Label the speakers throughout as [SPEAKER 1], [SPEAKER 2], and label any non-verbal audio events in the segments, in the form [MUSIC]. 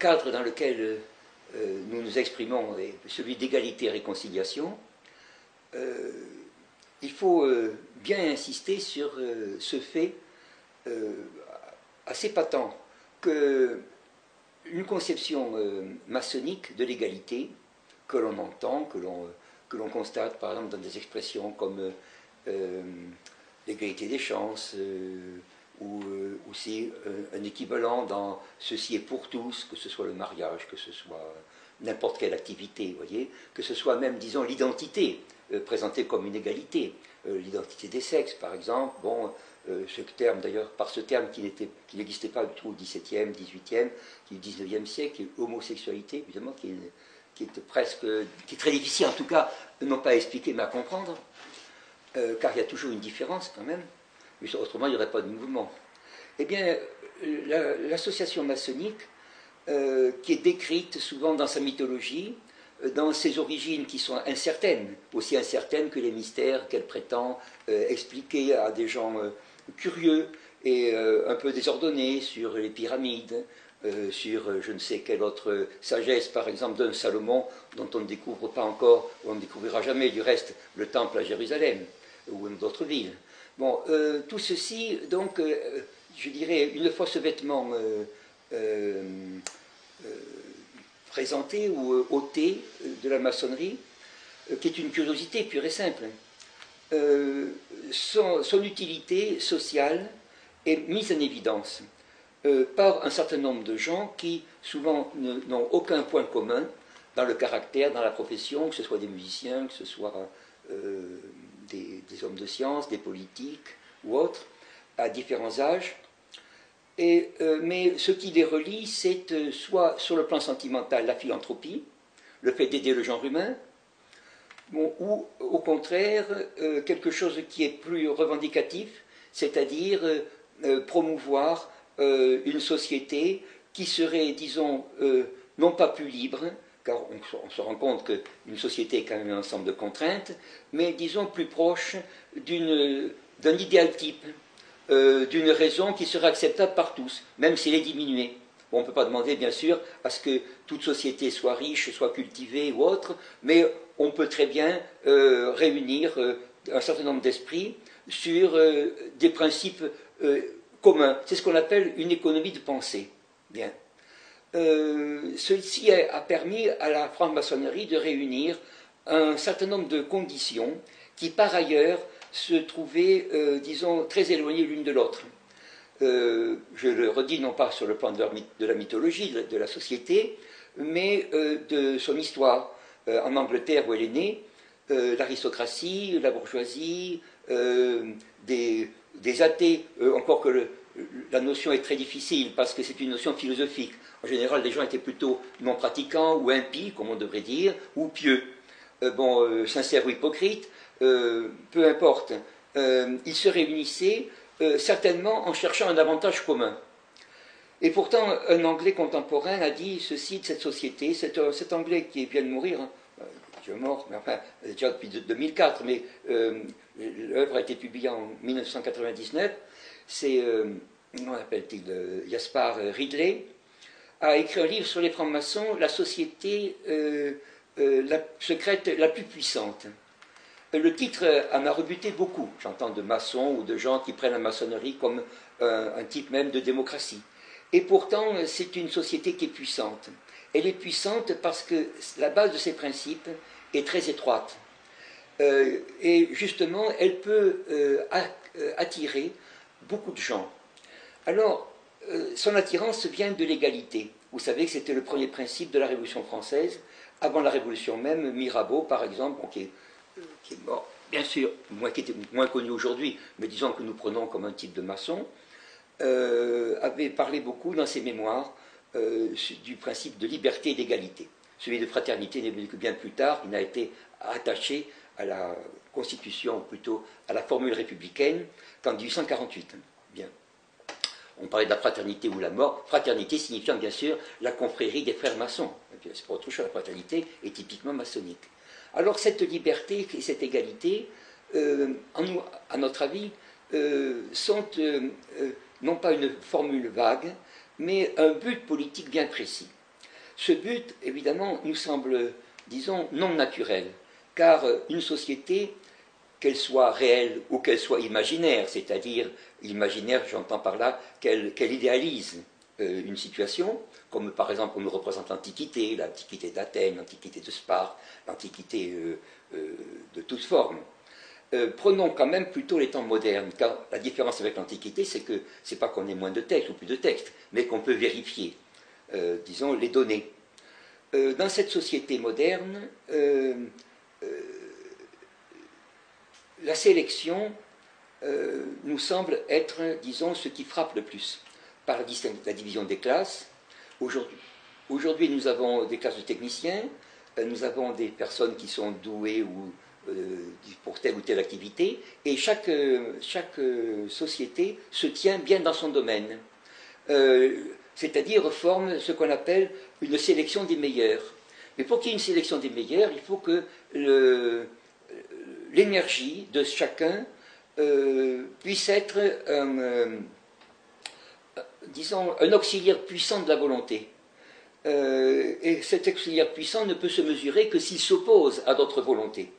[SPEAKER 1] cadre dans lequel nous nous exprimons est celui d'égalité et réconciliation, il faut bien insister sur ce fait assez patent que une conception maçonnique de l'égalité que l'on entend, que l'on que l'on constate par exemple dans des expressions comme euh, euh, l'égalité des chances, euh, ou aussi un équivalent dans ceci est pour tous, que ce soit le mariage, que ce soit n'importe quelle activité, voyez, que ce soit même, disons, l'identité présentée comme une égalité, l'identité des sexes, par exemple, bon, ce terme d'ailleurs, par ce terme qui n'existait pas du tout au XVIIe, XVIIIe, au XIXe siècle, l'homosexualité, évidemment, qui est presque, qui est très difficile en tout cas, non pas à expliquer mais à comprendre, euh, car il y a toujours une différence quand même, autrement il n'y aurait pas de mouvement. Eh bien, l'association maçonnique, euh, qui est décrite souvent dans sa mythologie, euh, dans ses origines qui sont incertaines, aussi incertaines que les mystères qu'elle prétend expliquer à des gens curieux et un peu désordonnés sur les pyramides, euh, sur euh, je ne sais quelle autre sagesse, par exemple d'un Salomon, dont on ne découvre pas encore, ou on ne découvrira jamais du reste le temple à Jérusalem, ou d'autres villes. Bon, euh, tout ceci, donc, je dirais, une fois ce vêtement présenté ou ôté de la maçonnerie, qui est une curiosité pure et simple, son utilité sociale est mise en évidence. Euh, par un certain nombre de gens qui souvent n'ont aucun point commun dans le caractère, dans la profession, que ce soit des musiciens, que ce soit euh, des, hommes de science, des politiques ou autres, à différents âges. Et, euh, mais ce qui les relie, c'est soit sur le plan sentimental la philanthropie, le fait d'aider le genre humain, ou au contraire quelque chose qui est plus revendicatif, c'est-à-dire promouvoir euh, une société qui serait, disons, euh, non pas plus libre, car on, se rend compte qu'une société est quand même un ensemble de contraintes, mais disons plus proche d'un idéal type, euh, d'une raison qui serait acceptable par tous, même s'il est diminué. on ne peut pas demander, bien sûr, à ce que toute société soit riche, soit cultivée ou autre, mais on peut très bien réunir un certain nombre d'esprits sur des principes commun. C'est ce qu'on appelle une économie de pensée. Bien. Euh, ceci a permis à la franc-maçonnerie de réunir un certain nombre de conditions qui, par ailleurs, se trouvaient, euh, disons, très éloignées l'une de l'autre. Euh, je le redis non pas sur le plan de, la mythologie de la, société, mais de son histoire. en Angleterre, où elle est née, l'aristocratie, la bourgeoisie, des, athées, encore que la notion est très difficile parce que c'est une notion philosophique. En général, les gens étaient plutôt non pratiquants ou impies, comme on devrait dire, ou pieux. Euh, bon, euh, sincères ou hypocrites, peu importe. ils se réunissaient certainement en cherchant un avantage commun. Et pourtant, un Anglais contemporain a dit ceci de cette société, cet, Anglais qui vient de mourir, hein, est mort, mais enfin, déjà depuis 2004, mais l'œuvre a été publiée en 1999, c'est, euh, comment appelle-t-il, euh, Jaspar Ridley, a écrit un livre sur les francs-maçons, la société euh, secrète la plus puissante. Le titre en a rebuté beaucoup. J'entends de maçons ou de gens qui prennent la maçonnerie comme un type même de démocratie. Et pourtant, c'est une société qui est puissante. Elle est puissante parce que la base de ses principes est très étroite. Euh, et justement, elle peut euh, euh, attirer beaucoup de gens. Alors, son attirance vient de l'égalité. Vous savez que c'était le premier principe de la Révolution française. Avant la Révolution même, Mirabeau, par exemple, qui, est, mort, bien sûr, moins, qui était moins connu aujourd'hui, mais disons que nous prenons comme un type de maçon, avait parlé beaucoup dans ses mémoires du principe de liberté et d'égalité. Celui de fraternité n'est venu que bien plus tard, il n'a été attaché à la Constitution, plutôt à la formule républicaine, qu'en 1848. On parlait de la fraternité ou la mort, fraternité signifiant bien sûr la confrérie des frères maçons. C'est autre chose, la fraternité est typiquement maçonnique. Alors cette liberté et cette égalité, euh, à notre avis, sont non pas une formule vague, mais un but politique bien précis. Ce but, évidemment, nous semble, disons, non naturel, car une société, qu'elle soit réelle ou qu'elle soit imaginaire, c'est-à-dire imaginaire, j'entends par là qu'elle idéalise euh, une situation, comme par exemple on nous représente l'Antiquité, l'Antiquité d'Athènes, l'Antiquité de Sparte, l'Antiquité euh, euh, de toutes formes. prenons quand même plutôt les temps modernes, car la différence avec l'Antiquité, c'est que c'est pas qu'on ait moins de textes ou plus de textes, mais qu'on peut vérifier, disons, les données. dans cette société moderne, la sélection nous semble être, disons, ce qui frappe le plus par la, division des classes. Aujourd'hui, nous avons des classes de techniciens, euh, nous avons des personnes qui sont douées ou, euh, pour telle ou telle activité, et chaque, euh, chaque société se tient bien dans son domaine. C'est-à-dire forme ce qu'on appelle une sélection des meilleurs. Mais pour qu'il y ait une sélection des meilleurs, il faut que l'énergie de chacun puisse être un disons, un auxiliaire puissant de la volonté. Euh, et cet auxiliaire puissant ne peut se mesurer que s'il s'oppose à d'autres volontés.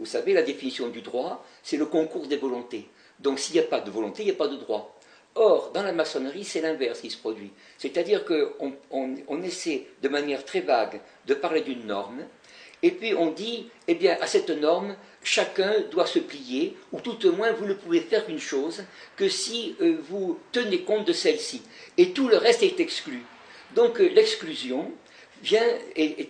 [SPEAKER 1] Vous savez, la définition du droit, c'est le concours des volontés. Donc s'il n'y a pas de volonté, il n'y a pas de droit. Or, dans la maçonnerie, c'est l'inverse qui se produit. C'est-à-dire qu'on on, essaie de manière très vague de parler d'une norme, et puis on dit, eh bien, à cette norme, chacun doit se plier, ou tout au moins vous ne pouvez faire une chose que si euh, vous tenez compte de celle-ci. Et tout le reste est exclu. Donc euh, l'exclusion vient et,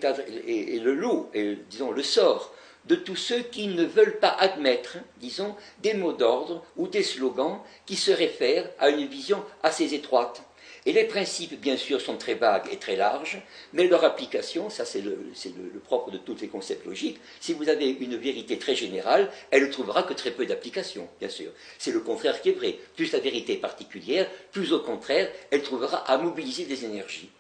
[SPEAKER 1] le lot, et, disons le sort de tous ceux qui ne veulent pas admettre, disons, des mots d'ordre ou des slogans qui se réfèrent à une vision assez étroite. Et les principes, bien sûr, sont très vagues et très larges, mais leur application, ça c'est le, propre de tous les concepts logiques, si vous avez une vérité très générale, elle ne trouvera que très peu d'application, bien sûr. C'est le contraire qui est vrai. Plus la vérité est particulière, plus au contraire, elle trouvera à mobiliser des énergies.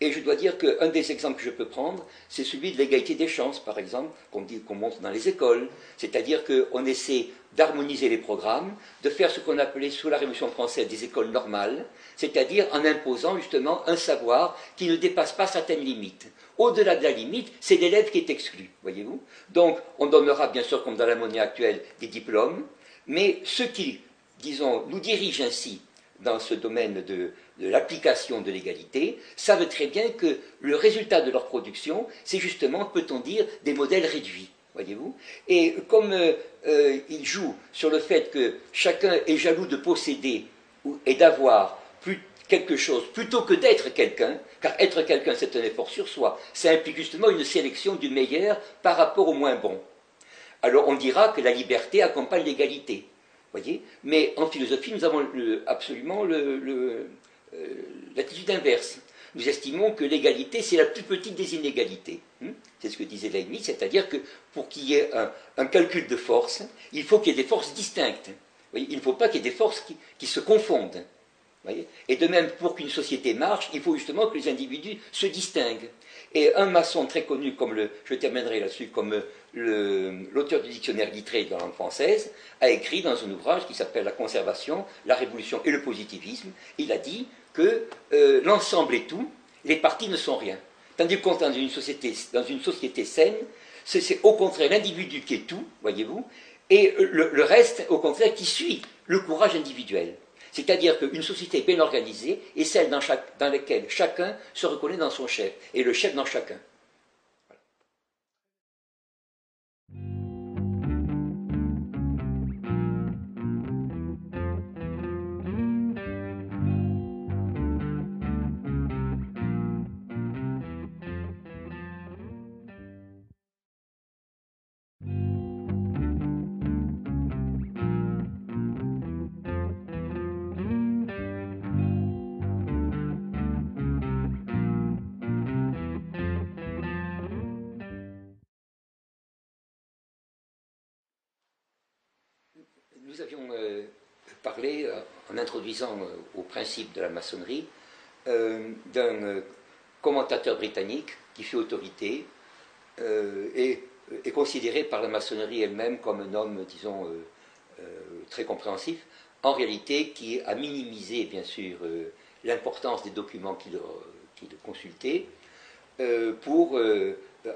[SPEAKER 1] Et je dois dire qu'un des exemples que je peux prendre, c'est celui de l'égalité des chances, par exemple, qu'on montre dans les écoles. C'est-à-dire qu'on essaie d'harmoniser les programmes, de faire ce qu'on appelait sous la Révolution française des écoles normales, c'est-à-dire en imposant justement un savoir qui ne dépasse pas certaines limites. Au-delà de la limite, c'est l'élève qui est exclu, voyez-vous. Donc, on donnera bien sûr, comme dans la monnaie actuelle, des diplômes, mais ceux qui, disons, nous dirigent ainsi dans ce domaine de, l'application de l'égalité savent très bien que le résultat de leur production, c'est justement, peut-on dire, des modèles réduits. Voyez-vous Et comme euh, euh, ils jouent sur le fait que chacun est jaloux de posséder et d'avoir quelque chose plutôt que d'être quelqu'un, car être quelqu'un c'est un effort sur soi, ça implique justement une sélection du meilleur par rapport au moins bon. Alors on dira que la liberté accompagne l'égalité. Mais en philosophie, nous avons absolument euh, l'attitude inverse. Nous estimons que l'égalité, c'est la plus petite des inégalités. Hmm? c'est ce que disait Leibniz, c'est-à-dire que pour qu'il y ait un, calcul de force, il faut qu'il y ait des forces distinctes. il ne faut pas qu'il y ait des forces qui, se confondent. Et de même, pour qu'une société marche, il faut justement que les individus se distinguent. Et un maçon très connu, comme je terminerai là-dessus, comme l'auteur du dictionnaire Guitré de la langue française, a écrit dans un ouvrage qui s'appelle La conservation, la révolution et le positivisme, il a dit que euh, l'ensemble est tout, les parties ne sont rien. Tandis que dans une société, dans une société saine, c'est au contraire l'individu qui est tout, voyez-vous, et le, reste, au contraire, qui suit le courage individuel. C'est-à-dire qu'une société bien organisée est celle dans, laquelle chacun se reconnaît dans son chef, et le chef dans chacun. Introduisant euh, au principe de la maçonnerie, d'un commentateur britannique qui fait autorité et est considéré par la maçonnerie elle-même comme un homme, disons, très compréhensif, en réalité qui a minimisé bien sûr l'importance des documents qu'il consultait pour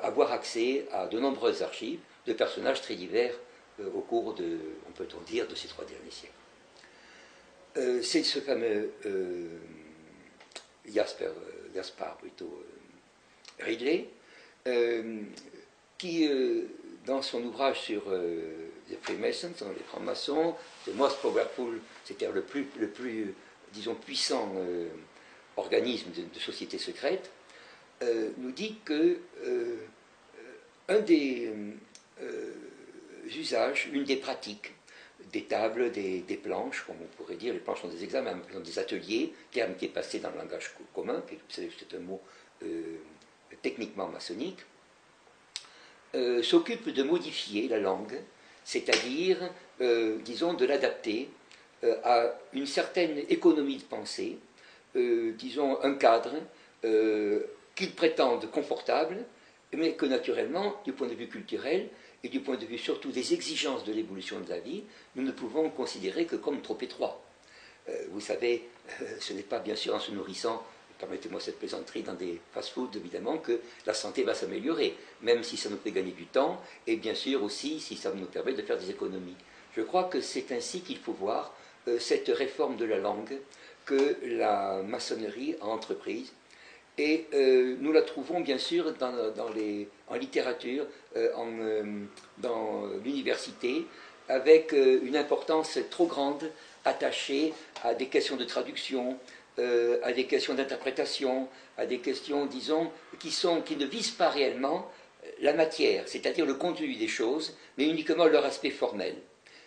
[SPEAKER 1] avoir accès à de nombreuses archives de personnages très divers au cours de, on peut on dire, de ces trois derniers siècles. C'est ce fameux Jasper, Gaspard plutôt Ridley, qui dans son ouvrage sur euh, les Freemasons, les francs-maçons, The Most Powerful, c'est-à-dire le plus, puissant euh, organisme de, société secrète, euh, nous dit que un des usages, une des pratiques des tables, des, planches, comme on pourrait dire, les planches sont des examens, des ateliers, terme qui est passé dans le langage commun, c'est un mot techniquement maçonnique, euh, s'occupe de modifier la langue, c'est-à-dire, euh, disons, de l'adapter euh, à une certaine économie de pensée, disons, un cadre qu'ils prétendent confortable, mais que naturellement, du point de vue culturel et du point de vue surtout des exigences de l'évolution de la vie, nous ne pouvons considérer que comme trop étroit. vous savez, ce n'est pas bien sûr en se nourrissant permettez-moi cette plaisanterie, dans des fast-foods, évidemment, que la santé va s'améliorer, même si ça nous fait gagner du temps, et bien sûr aussi si ça nous permet de faire des économies. Je crois que c'est ainsi qu'il faut voir euh, cette réforme de la langue que la maçonnerie a entreprise. Et euh, nous la trouvons bien sûr dans, les, en littérature, euh, en, dans l'université, avec une importance trop grande attachée à des questions de traduction, euh, à des questions d'interprétation, à des questions, disons, qui, sont, qui ne visent pas réellement la matière, c'est-à-dire le contenu des choses, mais uniquement leur aspect formel.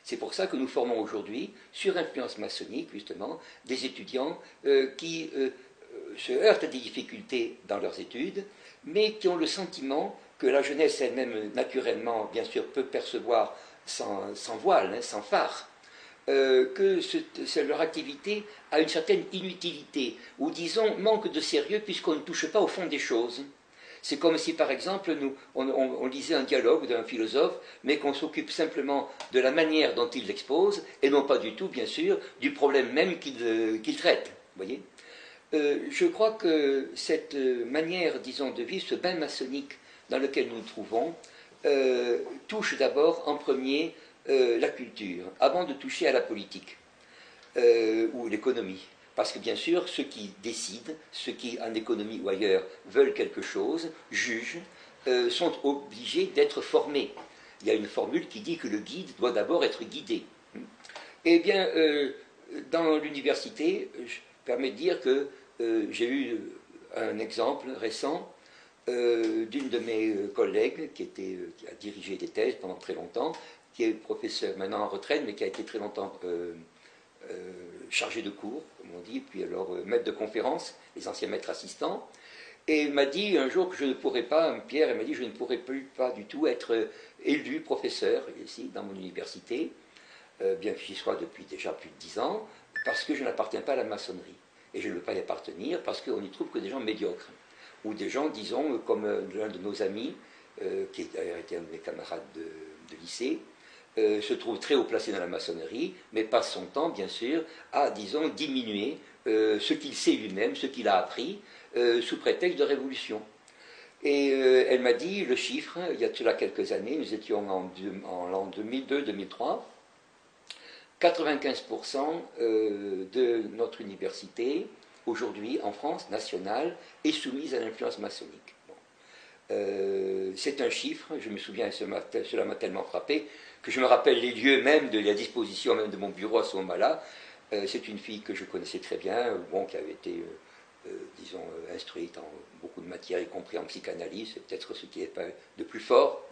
[SPEAKER 1] C'est pour ça que nous formons aujourd'hui, sur influence maçonnique justement, des étudiants euh, qui euh, se heurtent à des difficultés dans leurs études, mais qui ont le sentiment que la jeunesse elle-même, naturellement, bien sûr, peut percevoir sans, voile, hein, sans phare, euh, que leur activité a une certaine inutilité, ou disons manque de sérieux puisqu'on ne touche pas au fond des choses. C'est comme si, par exemple, nous, on, lisait un dialogue d'un philosophe, mais qu'on s'occupe simplement de la manière dont il l'expose, et non pas du tout, bien sûr, du problème même qu'il euh, traite. Voyez euh, je crois que cette manière, disons, de vivre, ce bain maçonnique dans lequel nous nous trouvons, touche d'abord en premier euh, la culture, avant de toucher à la politique euh, ou l'économie. Parce que bien sûr, ceux qui décident, ceux qui en économie ou ailleurs veulent quelque chose, jugent, euh, sont obligés d'être formés. Il y a une formule qui dit que le guide doit d'abord être guidé. Eh bien, dans l'université, je permets de dire que j'ai eu un exemple récent d'une de mes collègues qui, était, qui a dirigé des thèses pendant très longtemps qui est professeur maintenant en retraite, mais qui a été très longtemps euh, euh, chargé de cours, comme on dit, puis alors euh, maître de conférence, les anciens maîtres assistants. Et m'a dit un jour que je ne pourrais pas, Pierre, il m'a dit je ne pourrais plus pas du tout être élu professeur ici, dans mon université, bien que j'y sois depuis déjà plus de dix ans, parce que je n'appartiens pas à la maçonnerie. Et je ne veux pas y appartenir parce qu'on n'y trouve que des gens médiocres. Ou des gens, disons, comme l'un de nos amis, qui a été un de mes camarades de lycée, euh, se trouve très haut placé dans la maçonnerie, mais passe son temps, bien sûr, à, disons, diminuer euh, ce qu'il sait lui-même, ce qu'il a appris, euh, sous prétexte de révolution. Et elle m'a dit le chiffre, il y a cela quelques années, nous étions en, en l'an 2002-2003, 95% de notre université, aujourd'hui en France, nationale, est soumise à l'influence maçonnique. c'est un chiffre, je me souviens, cela m'a tellement frappé, que je me rappelle les lieux même de la disposition même de mon bureau à ce moment-là. Euh, c'est une fille que je connaissais très bien, bon, qui avait été, euh, euh, disons, instruite en beaucoup de matières, y compris en psychanalyse, c'est peut-être ce qui n'est pas de plus fort,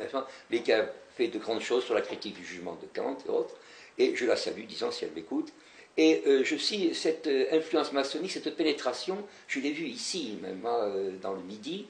[SPEAKER 1] mais qui a fait de grandes choses sur la critique du jugement de Kant et autres. Et je la salue, disons, si elle m'écoute. Et je suis cette influence maçonnique, cette pénétration, je l'ai vue ici, même dans le Midi,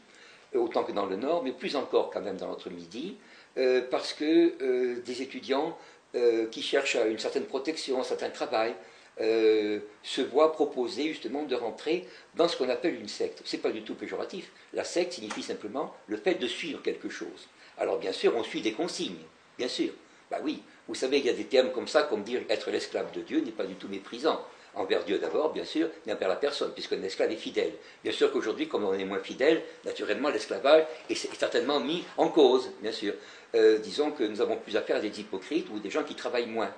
[SPEAKER 1] autant que dans le Nord, mais plus encore quand même dans notre Midi. Euh, parce que euh, des étudiants euh, qui cherchent une certaine protection, un certain travail, se voient proposer justement de rentrer dans ce qu'on appelle une secte. Ce n'est pas du tout péjoratif. La secte signifie simplement le fait de suivre quelque chose. Alors bien sûr, on suit des consignes, bien sûr. Bah oui, vous savez, il y a des termes comme ça, comme dire être l'esclave de Dieu n'est pas du tout méprisant. Envers Dieu d'abord, bien sûr, mais envers la personne, puisqu'un esclave est fidèle. Bien sûr qu'aujourd'hui, comme on est moins fidèle, naturellement, l'esclavage est certainement mis en cause, bien sûr. Euh, disons que nous avons plus affaire à des hypocrites ou des gens qui travaillent moins.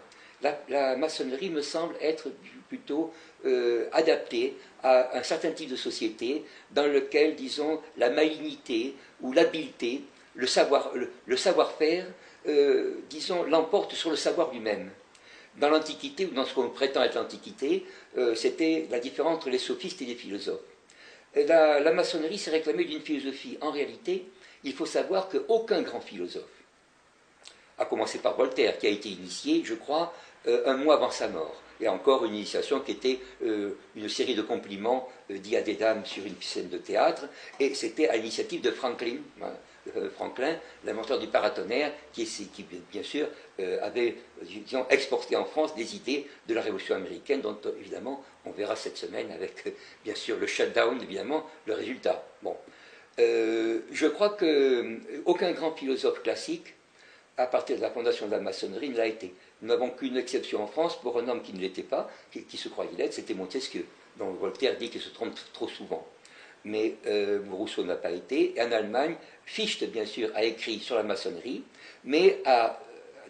[SPEAKER 1] La, maçonnerie me semble être plutôt euh, adaptée à un certain type de société dans lequel, disons, la malignité ou l'habileté, le savoir-faire, euh, disons, l'emporte sur le savoir lui-même. Dans l'Antiquité, ou dans ce qu'on prétend être l'Antiquité, euh, c'était la différence entre les sophistes et les philosophes. La, la maçonnerie s'est réclamée d'une philosophie. En réalité, il faut savoir qu'aucun grand philosophe, à commencer par Voltaire, qui a été initié, je crois, un mois avant sa mort, et encore une initiation qui était une série de compliments dits à des dames sur une scène de théâtre, et c'était à l'initiative de Franklin, hein, euh, Franklin, l'inventeur du paratonnerre, qui, bien sûr euh, avait exporté en France des idées de la Révolution américaine, dont évidemment on verra cette semaine avec bien sûr le shutdown, évidemment, le résultat. Bon. Euh, je crois qu'aucun grand philosophe classique, à partir de la fondation de la maçonnerie, ne l'a été. Nous n'avons qu'une exception en France pour un homme qui ne l'était pas, qui, se croyait l'être, c'était Montesquieu, dont Voltaire dit qu'il se trompe trop souvent mais euh, Rousseau n'a pas été. Et en Allemagne, Fichte, bien sûr, a écrit sur la maçonnerie, mais a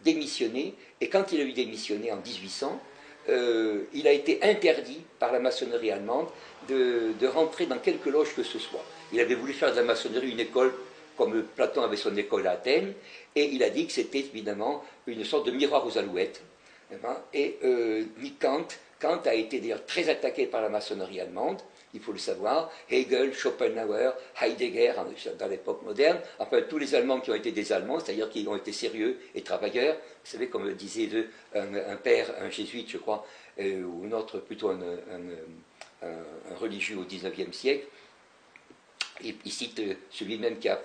[SPEAKER 1] démissionné. Et quand il a eu démissionné en 1800, euh, il a été interdit par la maçonnerie allemande de, rentrer dans quelque loge que ce soit. Il avait voulu faire de la maçonnerie une école comme Platon avait son école à Athènes, et il a dit que c'était évidemment une sorte de miroir aux alouettes. Eh ben, et euh, Kant, Kant a été d'ailleurs très attaqué par la maçonnerie allemande, il faut le savoir, Hegel, Schopenhauer, Heidegger, dans l'époque moderne, enfin tous les Allemands qui ont été des Allemands, c'est-à-dire qui ont été sérieux et travailleurs, vous savez, comme disait un, père, un jésuite, je crois, euh, ou un autre, plutôt un, religieux au XIXe siècle, il, cite euh, celui-même qui a,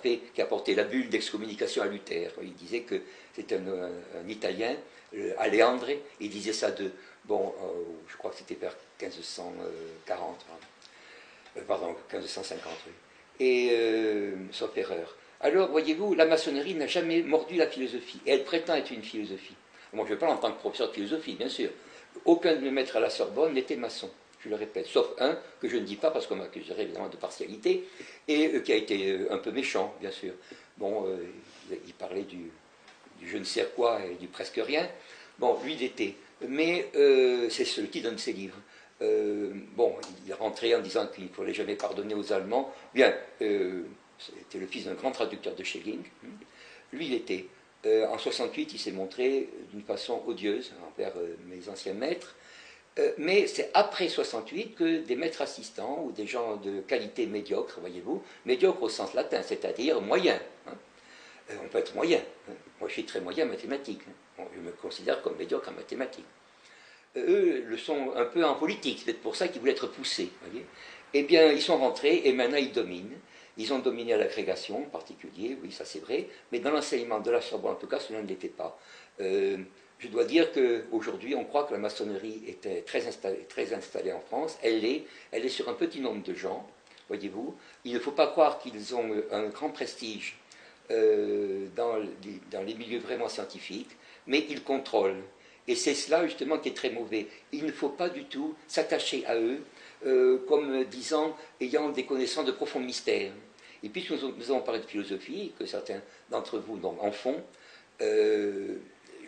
[SPEAKER 1] porté la bulle d'excommunication à Luther. Il disait que c'était un, Italien, euh, Aleandre, il disait ça de, bon, je crois que c'était vers 1540. Euh, pardon, 1550, oui. Euh, sauf erreur. Alors, voyez-vous, la maçonnerie n'a jamais mordu la philosophie, et elle prétend être une philosophie. Moi, je parle en tant que professeur de philosophie, bien sûr. Aucun de mes maîtres à la Sorbonne n'était maçon, je le répète, sauf un que je ne dis pas parce qu'on m'accuserait évidemment de partialité, et euh, qui a été un peu méchant, bien sûr. Bon, il parlait du, je ne sais quoi et du presque rien. Bon, lui, il était. Mais c'est celui qui donne ses livres. Euh, bon, il est rentré en disant qu'il ne fallait jamais pardonner aux Allemands. Bien, euh, c'était le fils d'un grand traducteur de Schelling. Lui, il était. Euh, en 68, il s'est montré d'une façon odieuse envers mes anciens maîtres. Mais c'est après 68 que des maîtres assistants ou des gens de qualité médiocre, voyez-vous, médiocre au sens latin, c'est-à-dire moyen. Hein. on peut être moyen. Hein. Moi, je suis très moyen en mathématiques. Hein. je me considère comme médiocre en mathématiques eux le sont un peu en politique, c'est peut-être pour ça qu'ils voulaient être poussés. Voyez eh bien, ils sont rentrés et maintenant ils dominent. Ils ont dominé à l'agrégation en particulier, oui, ça c'est vrai, mais dans l'enseignement de la Sorbonne, en tout cas, cela ne l'était pas. Euh, je dois dire qu'aujourd'hui, on croit que la maçonnerie était très installée, en France. Elle est, elle est sur un petit nombre de gens, voyez-vous. Il ne faut pas croire qu'ils ont un grand prestige euh, dans, les, milieux vraiment scientifiques, mais ils contrôlent et c'est cela justement qui est très mauvais. Il ne faut pas du tout s'attacher à eux euh, comme disant ayant des connaissances de profonds mystères. Et puisque nous, avons parlé de philosophie, que certains d'entre vous en font, euh,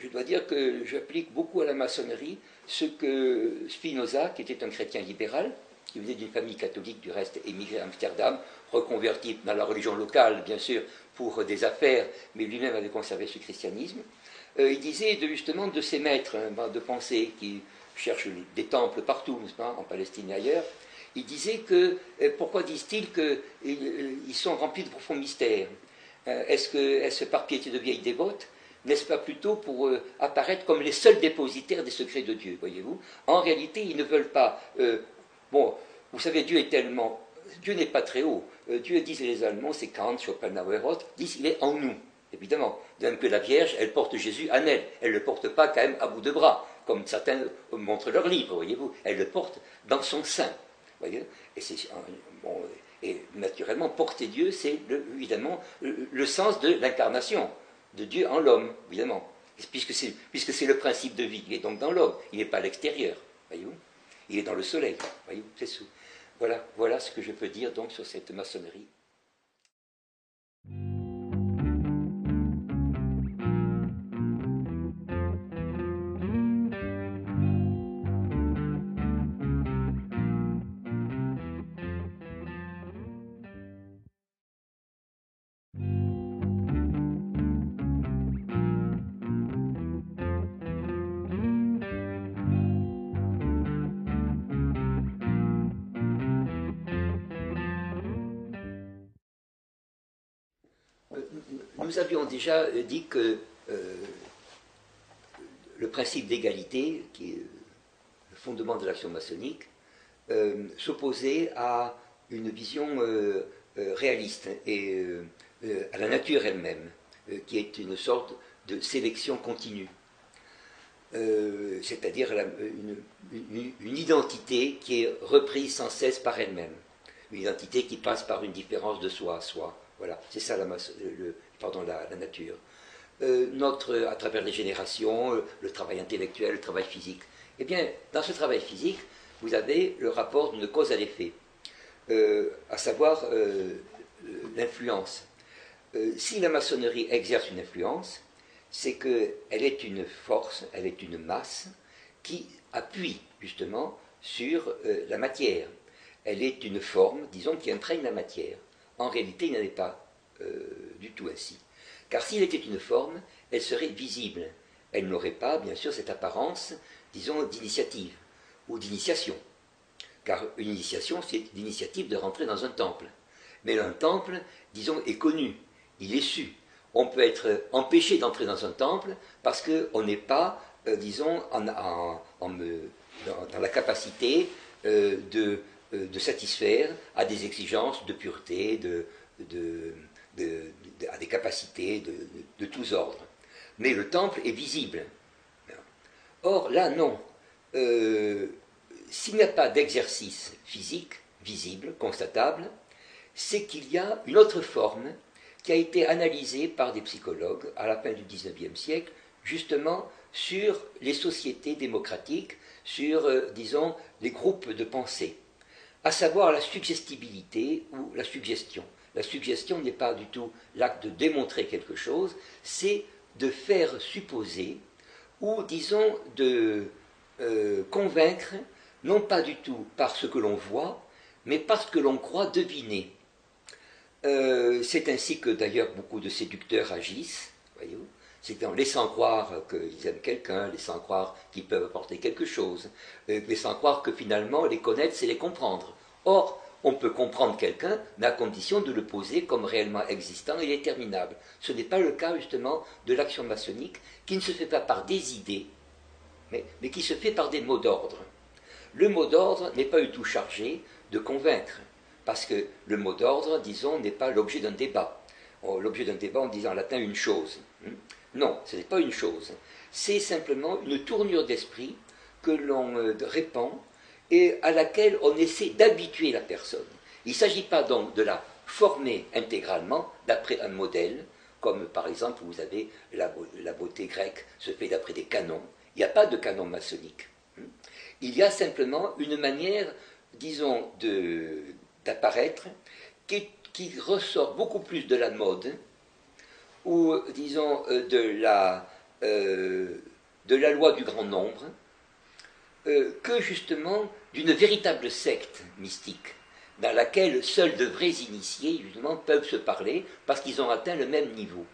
[SPEAKER 1] je dois dire que j'applique beaucoup à la maçonnerie ce que Spinoza, qui était un chrétien libéral, qui venait d'une famille catholique, du reste émigré à Amsterdam, reconverti dans la religion locale, bien sûr, pour des affaires, mais lui-même avait conservé ce christianisme, euh, il disait justement de ces maîtres hein, de pensée qui cherchent des temples partout, en Palestine et ailleurs, il disait que, euh, pourquoi disent-ils qu'ils euh, sont remplis de profonds mystères? Est-ce que est-ce par piété de vieilles dévotes N'est-ce pas plutôt pour apparaître comme les seuls dépositaires des secrets de Dieu, voyez-vous? En réalité, ils ne veulent pas... bon, vous savez, Dieu est tellement... Dieu n'est pas très haut. Dieu, disent les Allemands, c'est Kant, Schopenhauer, disent il est en nous évidemment. De même que la Vierge, elle porte Jésus en elle. Elle ne le porte pas quand même à bout de bras, comme certains montrent leur livre, voyez-vous. Elle le porte dans son sein. Voyez et naturellement, porter Dieu, c'est évidemment le, sens de l'incarnation, de Dieu en l'homme, évidemment. puisque c'est, le principe de vie. Il est donc dans l'homme, il n'est pas à l'extérieur, voyez-vous Il est dans le soleil, voyez-vous C'est Voilà, voilà ce que je peux dire donc sur cette maçonnerie. Nous avions déjà euh, dit que euh, le principe d'égalité, qui est le fondement de l'action maçonnique, euh, s'opposait à une vision réaliste et à la nature elle-même, qui est une sorte de sélection continue. c'est-à-dire une, identité qui est reprise sans cesse par elle-même, une identité qui passe par une différence de soi à soi. Voilà, c'est ça la, le, pardon, la, nature. Euh, notre, à travers les générations, euh, le travail intellectuel, le travail physique. Eh bien, dans ce travail physique, vous avez le rapport d'une cause à l'effet, euh, à savoir l'influence. si la maçonnerie exerce une influence, c'est qu'elle est une force, elle est une masse qui appuie justement sur la matière. Elle est une forme, disons, qui imprègne la matière. En réalité, il n'y en est pas du tout ainsi. Car s'il était une forme, elle serait visible. Elle n'aurait pas, bien sûr, cette apparence, disons, d'initiative ou d'initiation. Car une initiation, c'est l'initiative de rentrer dans un temple. Mais un temple, disons, est connu, il est su. On peut être empêché d'entrer dans un temple parce qu'on n'est pas, euh, disons, dans, la capacité euh, de, satisfaire à des exigences de pureté, de, à des capacités de, tous ordres. Mais le temple est visible. Or, là, non. Euh, s'il n'y a pas d'exercice physique, visible, constatable, c'est qu'il y a une autre forme qui a été analysée par des psychologues à la fin du XIXe siècle, justement sur les sociétés démocratiques, sur, euh, disons, les groupes de pensée, à savoir la suggestibilité ou la suggestion. La suggestion n'est pas du tout l'acte de démontrer quelque chose, c'est de faire supposer ou, disons, de euh, convaincre, non pas du tout par ce que l'on voit, mais parce que l'on croit deviner. Euh, c'est ainsi que d'ailleurs beaucoup de séducteurs agissent, voyez-vous. C'est en laissant croire qu'ils aiment quelqu'un, laissant croire qu'ils peuvent apporter quelque chose, euh, laissant croire que finalement les connaître, c'est les comprendre. Or, on peut comprendre quelqu'un, mais à condition de le poser comme réellement existant et déterminable. Ce n'est pas le cas justement de l'action maçonnique, qui ne se fait pas par des idées, mais, qui se fait par des mots d'ordre. Le mot d'ordre n'est pas du tout chargé de convaincre, parce que le mot d'ordre, disons, n'est pas l'objet d'un débat. Oh, l'objet d'un débat, on dit en latin une chose. Hmm? Non, ce n'est pas une chose. C'est simplement une tournure d'esprit que l'on euh, répand et à laquelle on essaie d'habituer la personne. Il ne s'agit pas donc de la former intégralement d'après un modèle, comme par exemple vous avez la, beauté grecque se fait d'après des canons. Il n'y a pas de canon maçonnique. Hmm? Il y a simplement une manière, disons, d'apparaître qui, ressort beaucoup plus de la mode ou, disons, euh, de la, euh, de la loi du grand nombre, euh, que justement d'une véritable secte mystique, dans laquelle seuls de vrais initiés justement peuvent se parler parce qu'ils ont atteint le même niveau.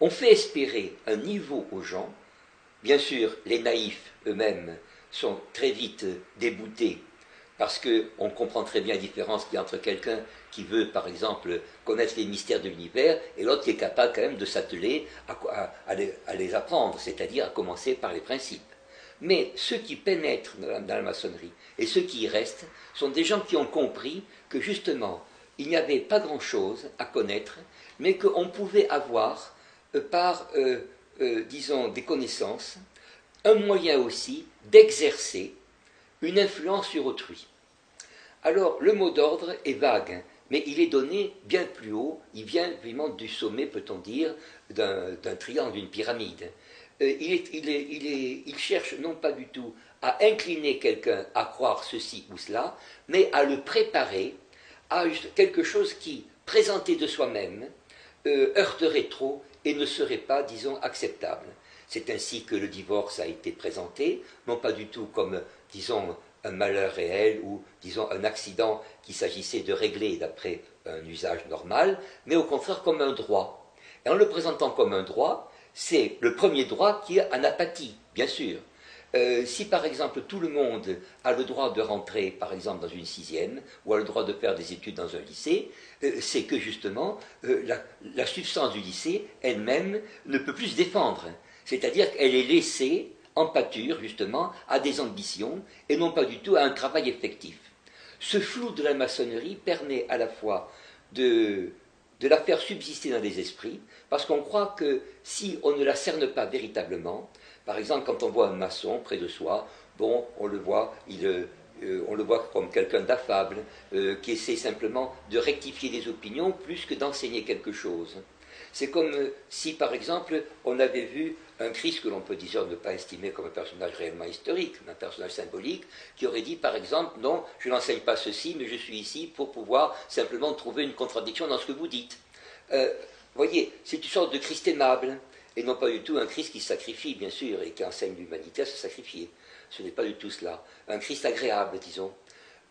[SPEAKER 1] On fait espérer un niveau aux gens. Bien sûr, les naïfs eux-mêmes sont très vite déboutés parce qu'on comprend très bien la différence qu'il y a entre quelqu'un qui veut, par exemple, connaître les mystères de l'univers et l'autre qui est capable quand même de s'atteler à, les apprendre, c'est-à-dire à commencer par les principes. Mais ceux qui pénètrent dans la, maçonnerie et ceux qui y restent sont des gens qui ont compris que justement, il n'y avait pas grand-chose à connaître, mais qu'on pouvait avoir, euh, par, euh, euh, disons, des connaissances, un moyen aussi d'exercer une influence sur autrui. Alors, le mot d'ordre est vague, hein, mais il est donné bien plus haut, il vient vraiment du sommet, peut-on dire, d'un triangle, d'une pyramide. il, il cherche non pas du tout à incliner quelqu'un à croire ceci ou cela, mais à le préparer à quelque chose qui, présenté de soi-même, euh, heurterait trop et ne serait pas, disons, acceptable. C'est ainsi que le divorce a été présenté, non pas du tout comme, disons, un malheur réel ou, disons, un accident qu'il s'agissait de régler d'après un usage normal, mais au contraire comme un droit. Et en le présentant comme un droit, c'est le premier droit qui est en apathie, bien sûr. Euh, si par exemple tout le monde a le droit de rentrer par exemple dans une sixième ou a le droit de faire des études dans un lycée, euh, c'est que justement euh, la, substance du lycée elle-même ne peut plus se défendre. C'est-à-dire qu'elle est laissée en pâture justement à des ambitions et non pas du tout à un travail effectif. Ce flou de la maçonnerie permet à la fois de, la faire subsister dans les esprits, parce qu'on croit que si on ne la cerne pas véritablement, par exemple, quand on voit un maçon près de soi, bon, on le voit, euh, euh, on le voit comme quelqu'un d'affable, euh, qui essaie simplement de rectifier des opinions plus que d'enseigner quelque chose. C'est comme si, par exemple, on avait vu un Christ que l'on peut dire ne pas estimer comme un personnage réellement historique, mais un personnage symbolique, qui aurait dit, par exemple, non, je n'enseigne pas ceci, mais je suis ici pour pouvoir simplement trouver une contradiction dans ce que vous dites. vous voyez, c'est une sorte de Christ aimable, et non pas du tout un Christ qui sacrifie, bien sûr, et qui enseigne l'humanité à se sacrifier. Ce n'est pas du tout cela. Un Christ agréable, disons.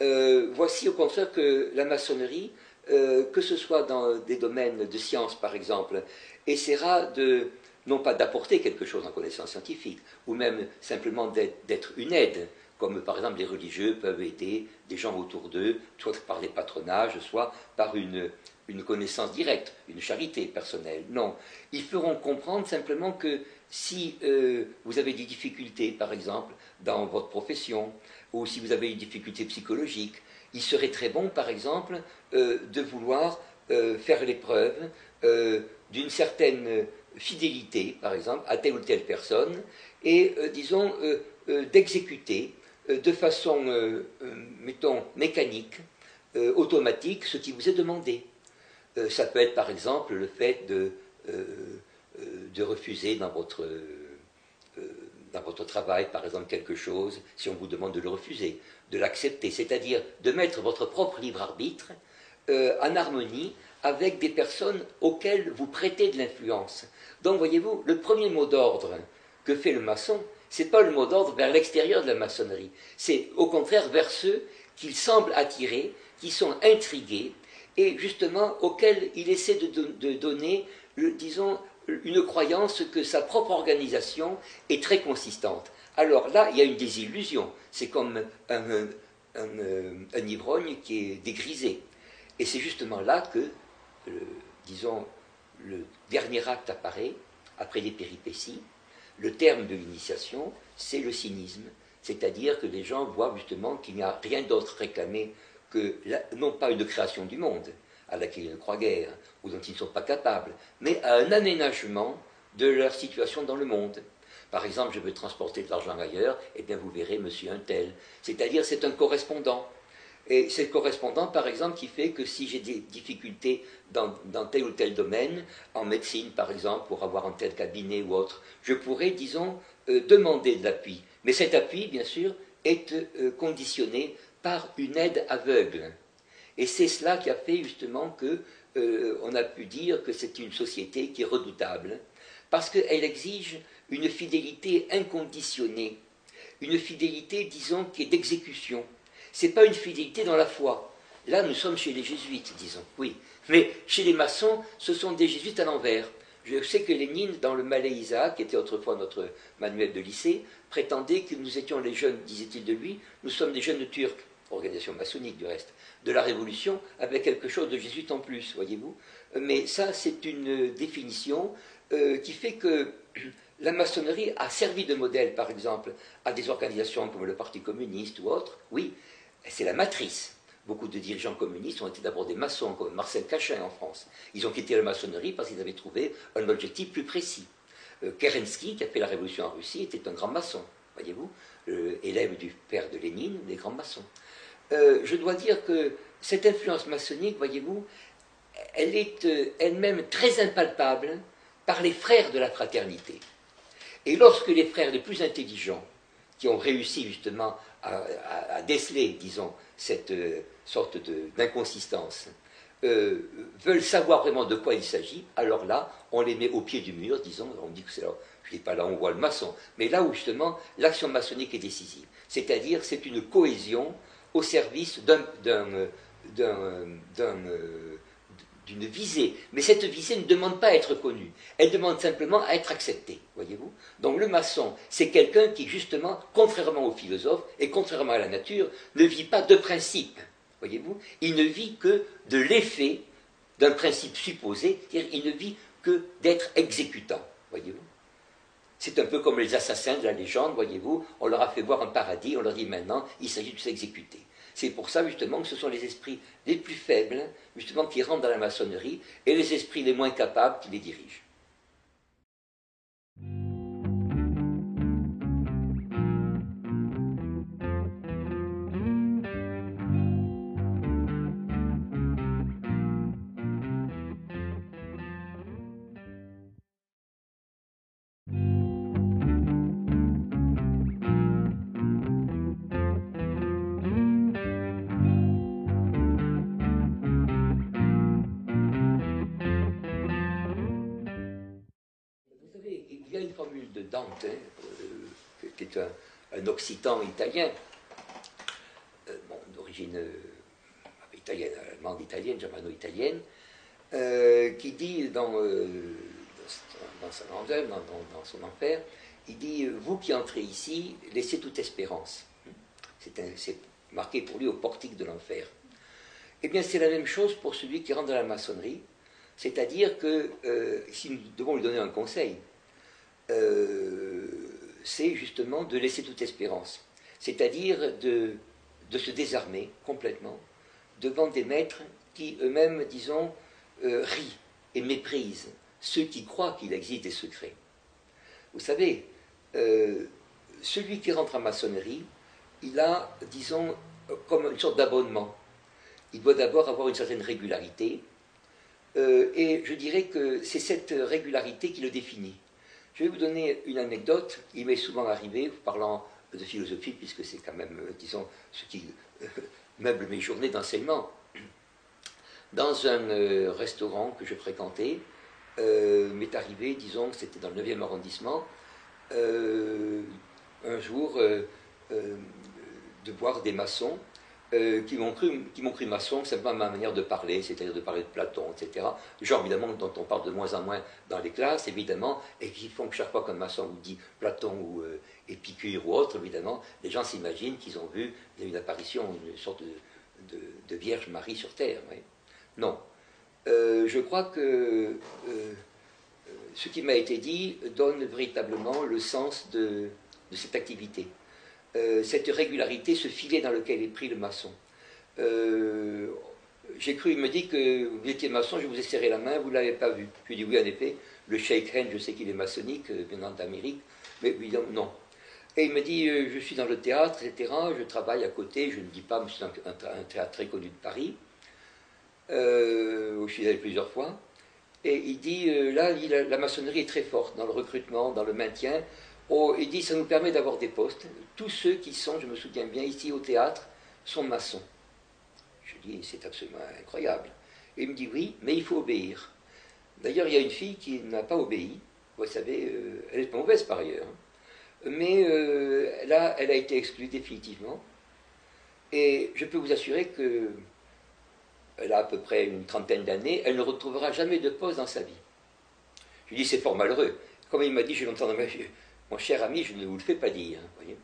[SPEAKER 1] Euh, voici au contraire que la maçonnerie, euh, que ce soit dans des domaines de science par exemple, essaiera de, non pas d'apporter quelque chose en connaissance scientifique, ou même simplement d'être une aide, comme par exemple les religieux peuvent aider des gens autour d'eux, soit par des patronages, soit par une, une connaissance directe, une charité personnelle. Non, ils feront comprendre simplement que si euh, vous avez des difficultés, par exemple, dans votre profession, ou si vous avez des difficultés psychologiques, il serait très bon, par exemple, euh, de vouloir euh, faire l'épreuve d'une certaine fidélité, par exemple, à telle ou telle personne, et, disons, d'exécuter de façon, mettons, mécanique, automatique, ce qui vous est demandé. Euh, ça peut être par exemple le fait de, euh, euh, de refuser dans votre, dans votre travail, par exemple, quelque chose, si on vous demande de le refuser, de l'accepter, c'est-à-dire de mettre votre propre libre arbitre en harmonie avec des personnes auxquelles vous prêtez de l'influence. Donc, voyez-vous, le premier mot d'ordre que fait le maçon, c'est pas le mot d'ordre vers l'extérieur de la maçonnerie, c'est au contraire vers ceux qu'il semble attirer, qui sont intrigués et justement auquel il essaie de, donner, disons, une croyance que sa propre organisation est très consistante. Alors là, il y a une désillusion. C'est comme un, un, ivrogne qui est dégrisé. Et c'est justement là que, disons, le dernier acte apparaît, après les péripéties. Le terme de l'initiation, c'est le cynisme. C'est-à-dire que les gens voient justement qu'il n'y a rien d'autre réclamé que, non pas une création du monde, à laquelle ils ne croient guère, ou dont ils ne sont pas capables, mais à un aménagement de leur situation dans le monde. Par exemple, je veux transporter de l'argent ailleurs, eh bien vous verrez monsieur un tel. C'est-à-dire, c'est un correspondant. Et c'est le correspondant, par exemple, qui fait que si j'ai des difficultés dans, tel ou tel domaine, en médecine par exemple, pour avoir un tel cabinet ou autre, je pourrais, disons, euh, demander de l'appui. Mais cet appui, bien sûr, est euh, conditionné par une aide aveugle. Et c'est cela qui a fait justement que euh, a pu dire que c'est une société qui est redoutable, parce qu'elle exige une fidélité inconditionnée, une fidélité, disons, qui est d'exécution. Ce n'est pas une fidélité dans la foi. Là, nous sommes chez les jésuites, disons, oui. Mais chez les maçons, ce sont des jésuites à l'envers. Je sais que Lénine, dans le Malais Isaac, qui était autrefois notre manuel de lycée, prétendait que nous étions les jeunes, disait-il de lui, nous sommes des jeunes turcs organisation maçonnique du reste, de la Révolution, avec quelque chose de jésuite en plus, voyez-vous. Mais ça, c'est une définition euh, qui fait que [CLEARS THROAT] la maçonnerie a servi de modèle, par exemple, à des organisations comme le Parti communiste ou autres. Oui, c'est la matrice. Beaucoup de dirigeants communistes ont été d'abord des maçons, comme Marcel Cachin en France. Ils ont quitté la maçonnerie parce qu'ils avaient trouvé un objectif plus précis. Euh, Kerensky, qui a fait la révolution en Russie, était un grand maçon, voyez-vous, élève du père de Lénine, des grands maçons. Euh, je dois dire que cette influence maçonnique, voyez-vous, elle est euh, elle-même très impalpable par les frères de la fraternité. Et lorsque les frères les plus intelligents, qui ont réussi justement à, déceler, disons, cette euh, sorte d'inconsistance, euh, veulent savoir vraiment de quoi il s'agit, alors là, on les met au pied du mur, disons, on dit que c'est je ne dis pas là, on voit le maçon, mais là où justement l'action maçonnique est décisive. C'est-à-dire, c'est une cohésion au service d'un d'une visée. Mais cette visée ne demande pas à être connue, elle demande simplement à être acceptée, voyez-vous. Donc le maçon, c'est quelqu'un qui, justement, contrairement aux philosophes et contrairement à la nature, ne vit pas de principe, voyez-vous. Il ne vit que de l'effet d'un principe supposé, c'est-à-dire il ne vit que d'être exécutant, voyez-vous. C'est un peu comme les assassins de la légende, voyez-vous, on leur a fait voir un paradis, on leur dit maintenant, il s'agit de s'exécuter. C'est pour ça justement que ce sont les esprits les plus faibles, justement, qui rentrent dans la maçonnerie, et les esprits les moins capables qui les dirigent. Un, occitan italien, euh, d'origine euh, italienne, allemande italienne, germano-italienne, euh, qui dit dans, dans, sa grandeur, dans, dans, son enfer, il dit Vous qui entrez ici, laissez toute espérance. C'est marqué pour lui au portique de l'enfer. Eh bien, c'est la même chose pour celui qui rentre dans la maçonnerie, c'est-à-dire que si nous devons lui donner un conseil, c'est justement de laisser toute espérance, c'est-à-dire de, se désarmer complètement devant des maîtres qui eux-mêmes, disons, euh, rient et méprisent ceux qui croient qu'il existe des secrets. Vous savez, euh, celui qui rentre en maçonnerie, il a, disons, comme une sorte d'abonnement. Il doit d'abord avoir une certaine régularité, euh, et je dirais que c'est cette régularité qui le définit. Je vais vous donner une anecdote. Il m'est souvent arrivé, parlant de philosophie, puisque c'est quand même, euh, disons, ce qui euh, [LAUGHS] meuble mes journées d'enseignement. Dans un euh, restaurant que je fréquentais, m'est arrivé, disons, c'était dans le 9e arrondissement, un jour, de voir des maçons euh, qui m'ont cru, qui m'ont cru maçon, c'est pas ma manière de parler, c'est-à-dire de parler de Platon, etc. Genre évidemment dont on parle de moins en moins dans les classes, évidemment, et qui font que chaque fois qu'un maçon vous dit Platon ou euh, Épicure ou autre, évidemment, les gens s'imaginent qu'ils ont vu une apparition, une sorte de, Vierge Marie sur terre. Non. Euh, je crois que ce qui m'a été dit donne véritablement le sens de cette activité. Euh, cette régularité, ce filet dans lequel est pris le maçon. Euh, j'ai cru, il me dit que vous étiez maçon, je vous ai serré la main, vous ne l'avez pas vu. Je lui ai dit oui, en effet, le shake hand, je sais qu'il est maçonnique, euh, venant d'Amérique, mais évidemment, non. Et il me dit, je suis dans le théâtre, etc., je travaille à côté, je ne dis pas, mais c'est un, théâtre très connu de Paris, où je suis allé plusieurs fois. Et il dit, là, la maçonnerie est très forte dans le recrutement, dans le maintien, Oh, il dit ça nous permet d'avoir des postes. Tous ceux qui sont, je me souviens bien, ici au théâtre, sont maçons. Je dis c'est absolument incroyable. il me dit oui, mais il faut obéir. D'ailleurs, il y a une fille qui n'a pas obéi. Vous savez, euh, elle est pas mauvaise par ailleurs. Mais euh, là, elle a été exclue définitivement. Et je peux vous assurer que elle a à peu près une trentaine d'années, elle ne retrouvera jamais de poste dans sa vie. Je lui dis, c'est fort malheureux. Comme il m'a dit, j'ai longtemps dans ma vie, mon cher ami, je ne vous le fais pas dire. Voyez.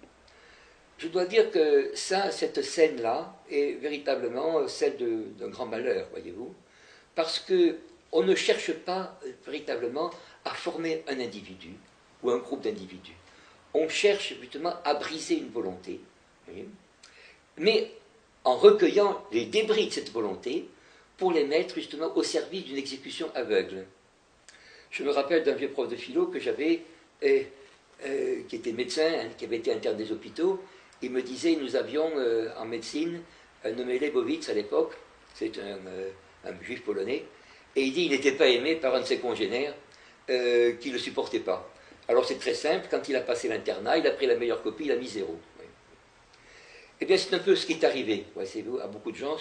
[SPEAKER 1] Je dois dire que cette scène-là est véritablement celle d'un grand malheur, voyez-vous, parce que on ne cherche pas euh, véritablement à former un individu ou un groupe d'individus. On cherche justement à briser une volonté, mais en recueillant les débris de cette volonté pour les mettre justement au service d'une exécution aveugle. Je me rappelle d'un vieux prof de philo que j'avais euh, qui était médecin, hein, qui avait été interne des hôpitaux, il me disait, nous avions euh, en médecine un nommé Lebovitz à l'époque, c'est un, euh, juif polonais, et il dit il n'était pas aimé par un de ses congénères qui ne le supportait pas. Alors c'est très simple, quand il a passé l'internat, il a pris la meilleure copie, il a mis zéro. Eh bien, c'est un peu ce qui est arrivé. Ouais, à beaucoup de gens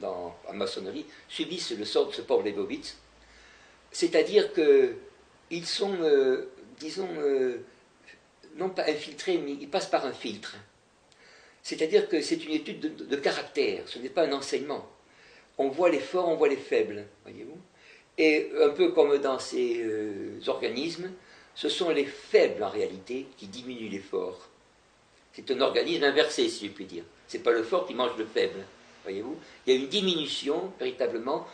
[SPEAKER 1] dans, en maçonnerie subissent le sort de ce pauvre Leibowitz. C'est-à-dire qu'ils sont, disons, euh, non pas infiltrés, mais ils passent par un filtre. C'est-à-dire que c'est une étude de, caractère, ce n'est pas un enseignement. On voit les forts, on voit les faibles, voyez-vous. Et un peu comme dans ces euh, organismes, ce sont les faibles en réalité qui diminuent les forts. C'est un organisme inversé, si je puis dire. Ce n'est pas le fort qui mange le faible, voyez-vous. Il y a une diminution, véritablement,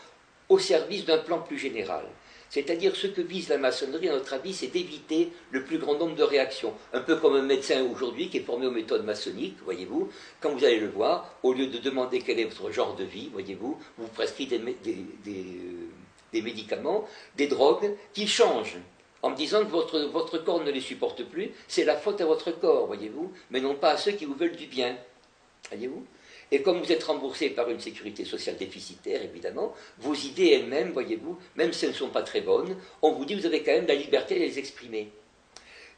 [SPEAKER 1] au service d'un plan plus général. C'est-à-dire ce que vise la maçonnerie, à notre avis, c'est d'éviter le plus grand nombre de réactions. Un peu comme un médecin aujourd'hui qui est formé aux méthodes maçonniques, voyez-vous, quand vous allez le voir, au lieu de demander quel est votre genre de vie, voyez-vous, vous prescrit euh, des médicaments, des drogues qui changent en me disant que votre, votre corps ne les supporte plus, c'est la faute à votre corps, voyez-vous, mais non pas à ceux qui vous veulent du bien. Voyez-vous Et comme vous êtes remboursé par une sécurité sociale déficitaire, évidemment, vos idées elles-mêmes, voyez-vous, même si elles ne sont pas très bonnes, on vous dit vous avez quand même la liberté de les exprimer.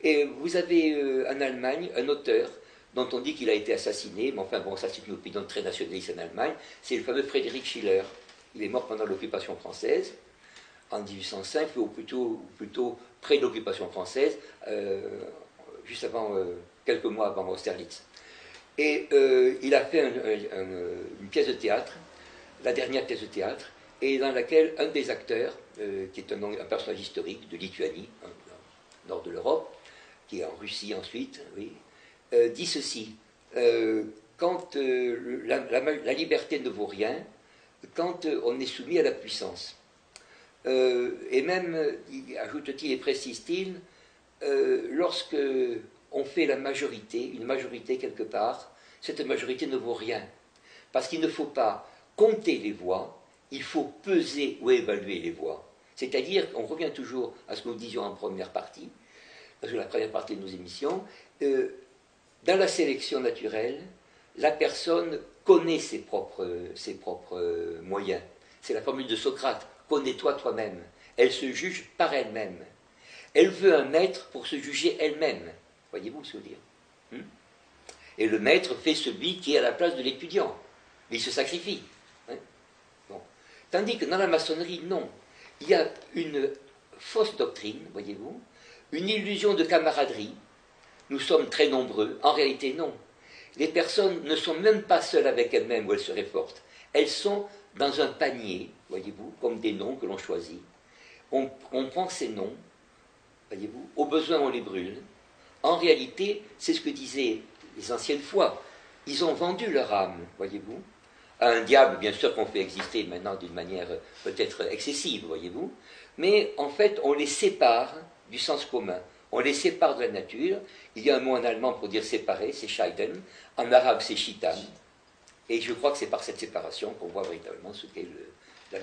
[SPEAKER 1] Et vous avez euh, en Allemagne un auteur dont on dit qu'il a été assassiné, mais enfin bon, ça c'est une opinion très nationaliste en Allemagne, c'est le fameux Frédéric Schiller. Il est mort pendant l'occupation française, en 1805, ou plutôt, plutôt près de l'occupation française, euh, juste avant, euh, quelques mois avant Austerlitz. Et euh, il a fait une pièce de théâtre, la dernière pièce de théâtre, et dans laquelle un des acteurs, qui est un, personnage historique de Lituanie, nord de l'Europe, qui est en Russie ensuite, oui, dit ceci quand la, la, liberté ne vaut rien, quand on est soumis à la puissance. Euh, et même, ajoute-t-il et précise-t-il, euh, lorsque on fait la majorité, une majorité quelque part, cette majorité ne vaut rien. Parce qu'il ne faut pas compter les voix, il faut peser ou évaluer les voix. C'est-à-dire, on revient toujours à ce que nous disions en première partie, dans la première partie de nos émissions, euh, dans la sélection naturelle, la personne connaît ses propres, ses propres moyens. C'est la formule de Socrate connais-toi toi-même. Elle se juge par elle-même. Elle veut un maître pour se juger elle-même. Voyez-vous veux dire hmm? Et le maître fait celui qui est à la place de l'étudiant. Il se sacrifie. Hein? Tandis que dans la maçonnerie, non. Il y a une fausse doctrine, voyez-vous, une illusion de camaraderie. Nous sommes très nombreux. En réalité, non. Les personnes ne sont même pas seules avec elles-mêmes où elles seraient fortes. Elles sont dans un panier, voyez-vous, comme des noms que l'on choisit. On, prend ces noms, voyez-vous, au besoin on les brûle. En réalité, c'est ce que disaient les anciennes fois. Ils ont vendu leur âme, voyez-vous, à un diable, bien sûr, qu'on fait exister maintenant d'une manière peut-être excessive, voyez-vous, mais en fait, on les sépare du sens commun. On les sépare de la nature. Il y a un mot en allemand pour dire séparer, c'est scheiden. En arabe, c'est shitan. Et je crois que c'est par cette séparation qu'on voit véritablement ce qu'est la,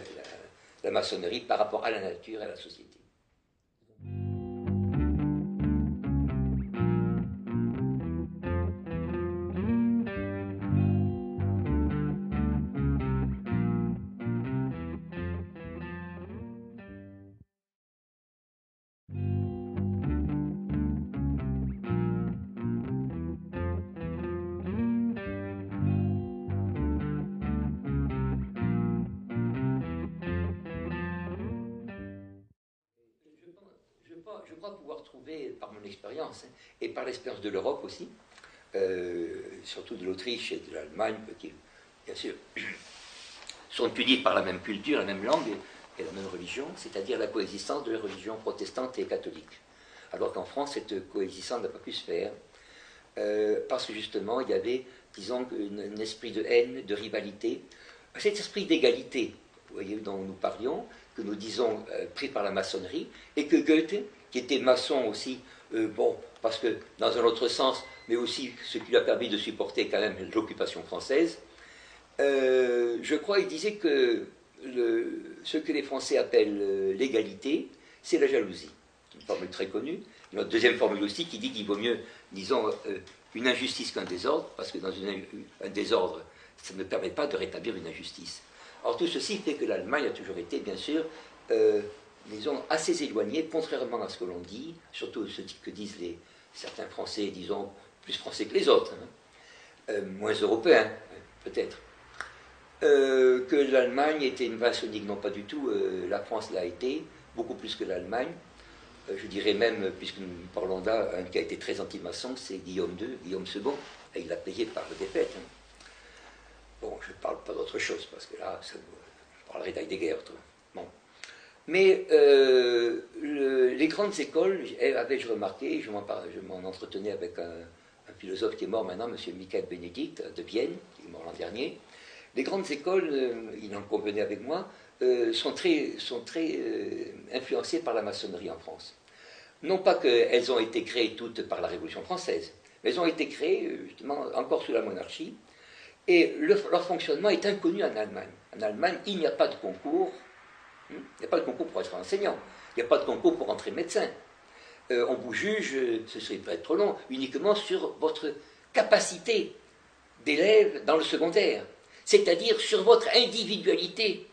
[SPEAKER 1] la maçonnerie par rapport à la nature et à la société. De l'Europe aussi, euh, surtout de l'Autriche et de l'Allemagne, qui, bien sûr, [CLEARS THROAT] sont unis par la même culture, la même langue et, la même religion, c'est-à-dire la coexistence de la religion protestante et catholique. Alors qu'en France, cette coexistence n'a pas pu se faire, euh, parce que justement, il y avait, disons, un, esprit de haine, de rivalité, cet esprit d'égalité, vous voyez, dont nous parlions, que nous disons euh, pris par la maçonnerie, et que Goethe, qui était maçon aussi, euh, bon, parce que dans un autre sens, mais aussi ce qui lui a permis de supporter quand même l'occupation française, euh, je crois il disait que ce que les Français appellent euh, l'égalité, c'est la jalousie. Une formule très connue. Une autre deuxième formule aussi qui dit qu'il vaut mieux, disons, une injustice qu'un désordre, parce que dans un désordre, ça ne permet pas de rétablir une injustice. Or, tout ceci fait que l'Allemagne a toujours été, bien sûr, disons, assez éloigné, contrairement à ce que l'on dit, surtout ce que disent les, certains Français, disons, plus français que les autres, hein. euh, moins européens, peut-être, euh, que l'Allemagne était une vassonique. Non, pas du tout. Euh, la France l'a été, beaucoup plus que l'Allemagne. je dirais même, puisque nous parlons là, un qui a été très anti-maçon, c'est Guillaume II, Guillaume II, et il l'a payé par le défaite. Hein. Bon, je ne parle pas d'autre chose, parce que là, ça, je parlerai d'Heidegger. Bon. Mais euh, les grandes écoles, avais-je remarqué, je m'en entretenais avec un, philosophe qui est mort maintenant, M. Michael Bénédicte, de Vienne, qui est mort l'an dernier. Les grandes écoles, euh, il en convenait avec moi, euh, sont très, sont très influencées par la maçonnerie en France. Non pas qu'elles ont été créées toutes par la Révolution française, mais elles ont été créées justement encore sous la monarchie, et leur fonctionnement est inconnu en Allemagne. En Allemagne, il n'y a pas de concours il n'y a pas de concours pour être enseignant. Il n'y a pas de concours pour entrer médecin. Euh, on vous juge, ce serait trop long, uniquement sur votre capacité d'élève dans le secondaire, c'est-à-dire sur votre individualité.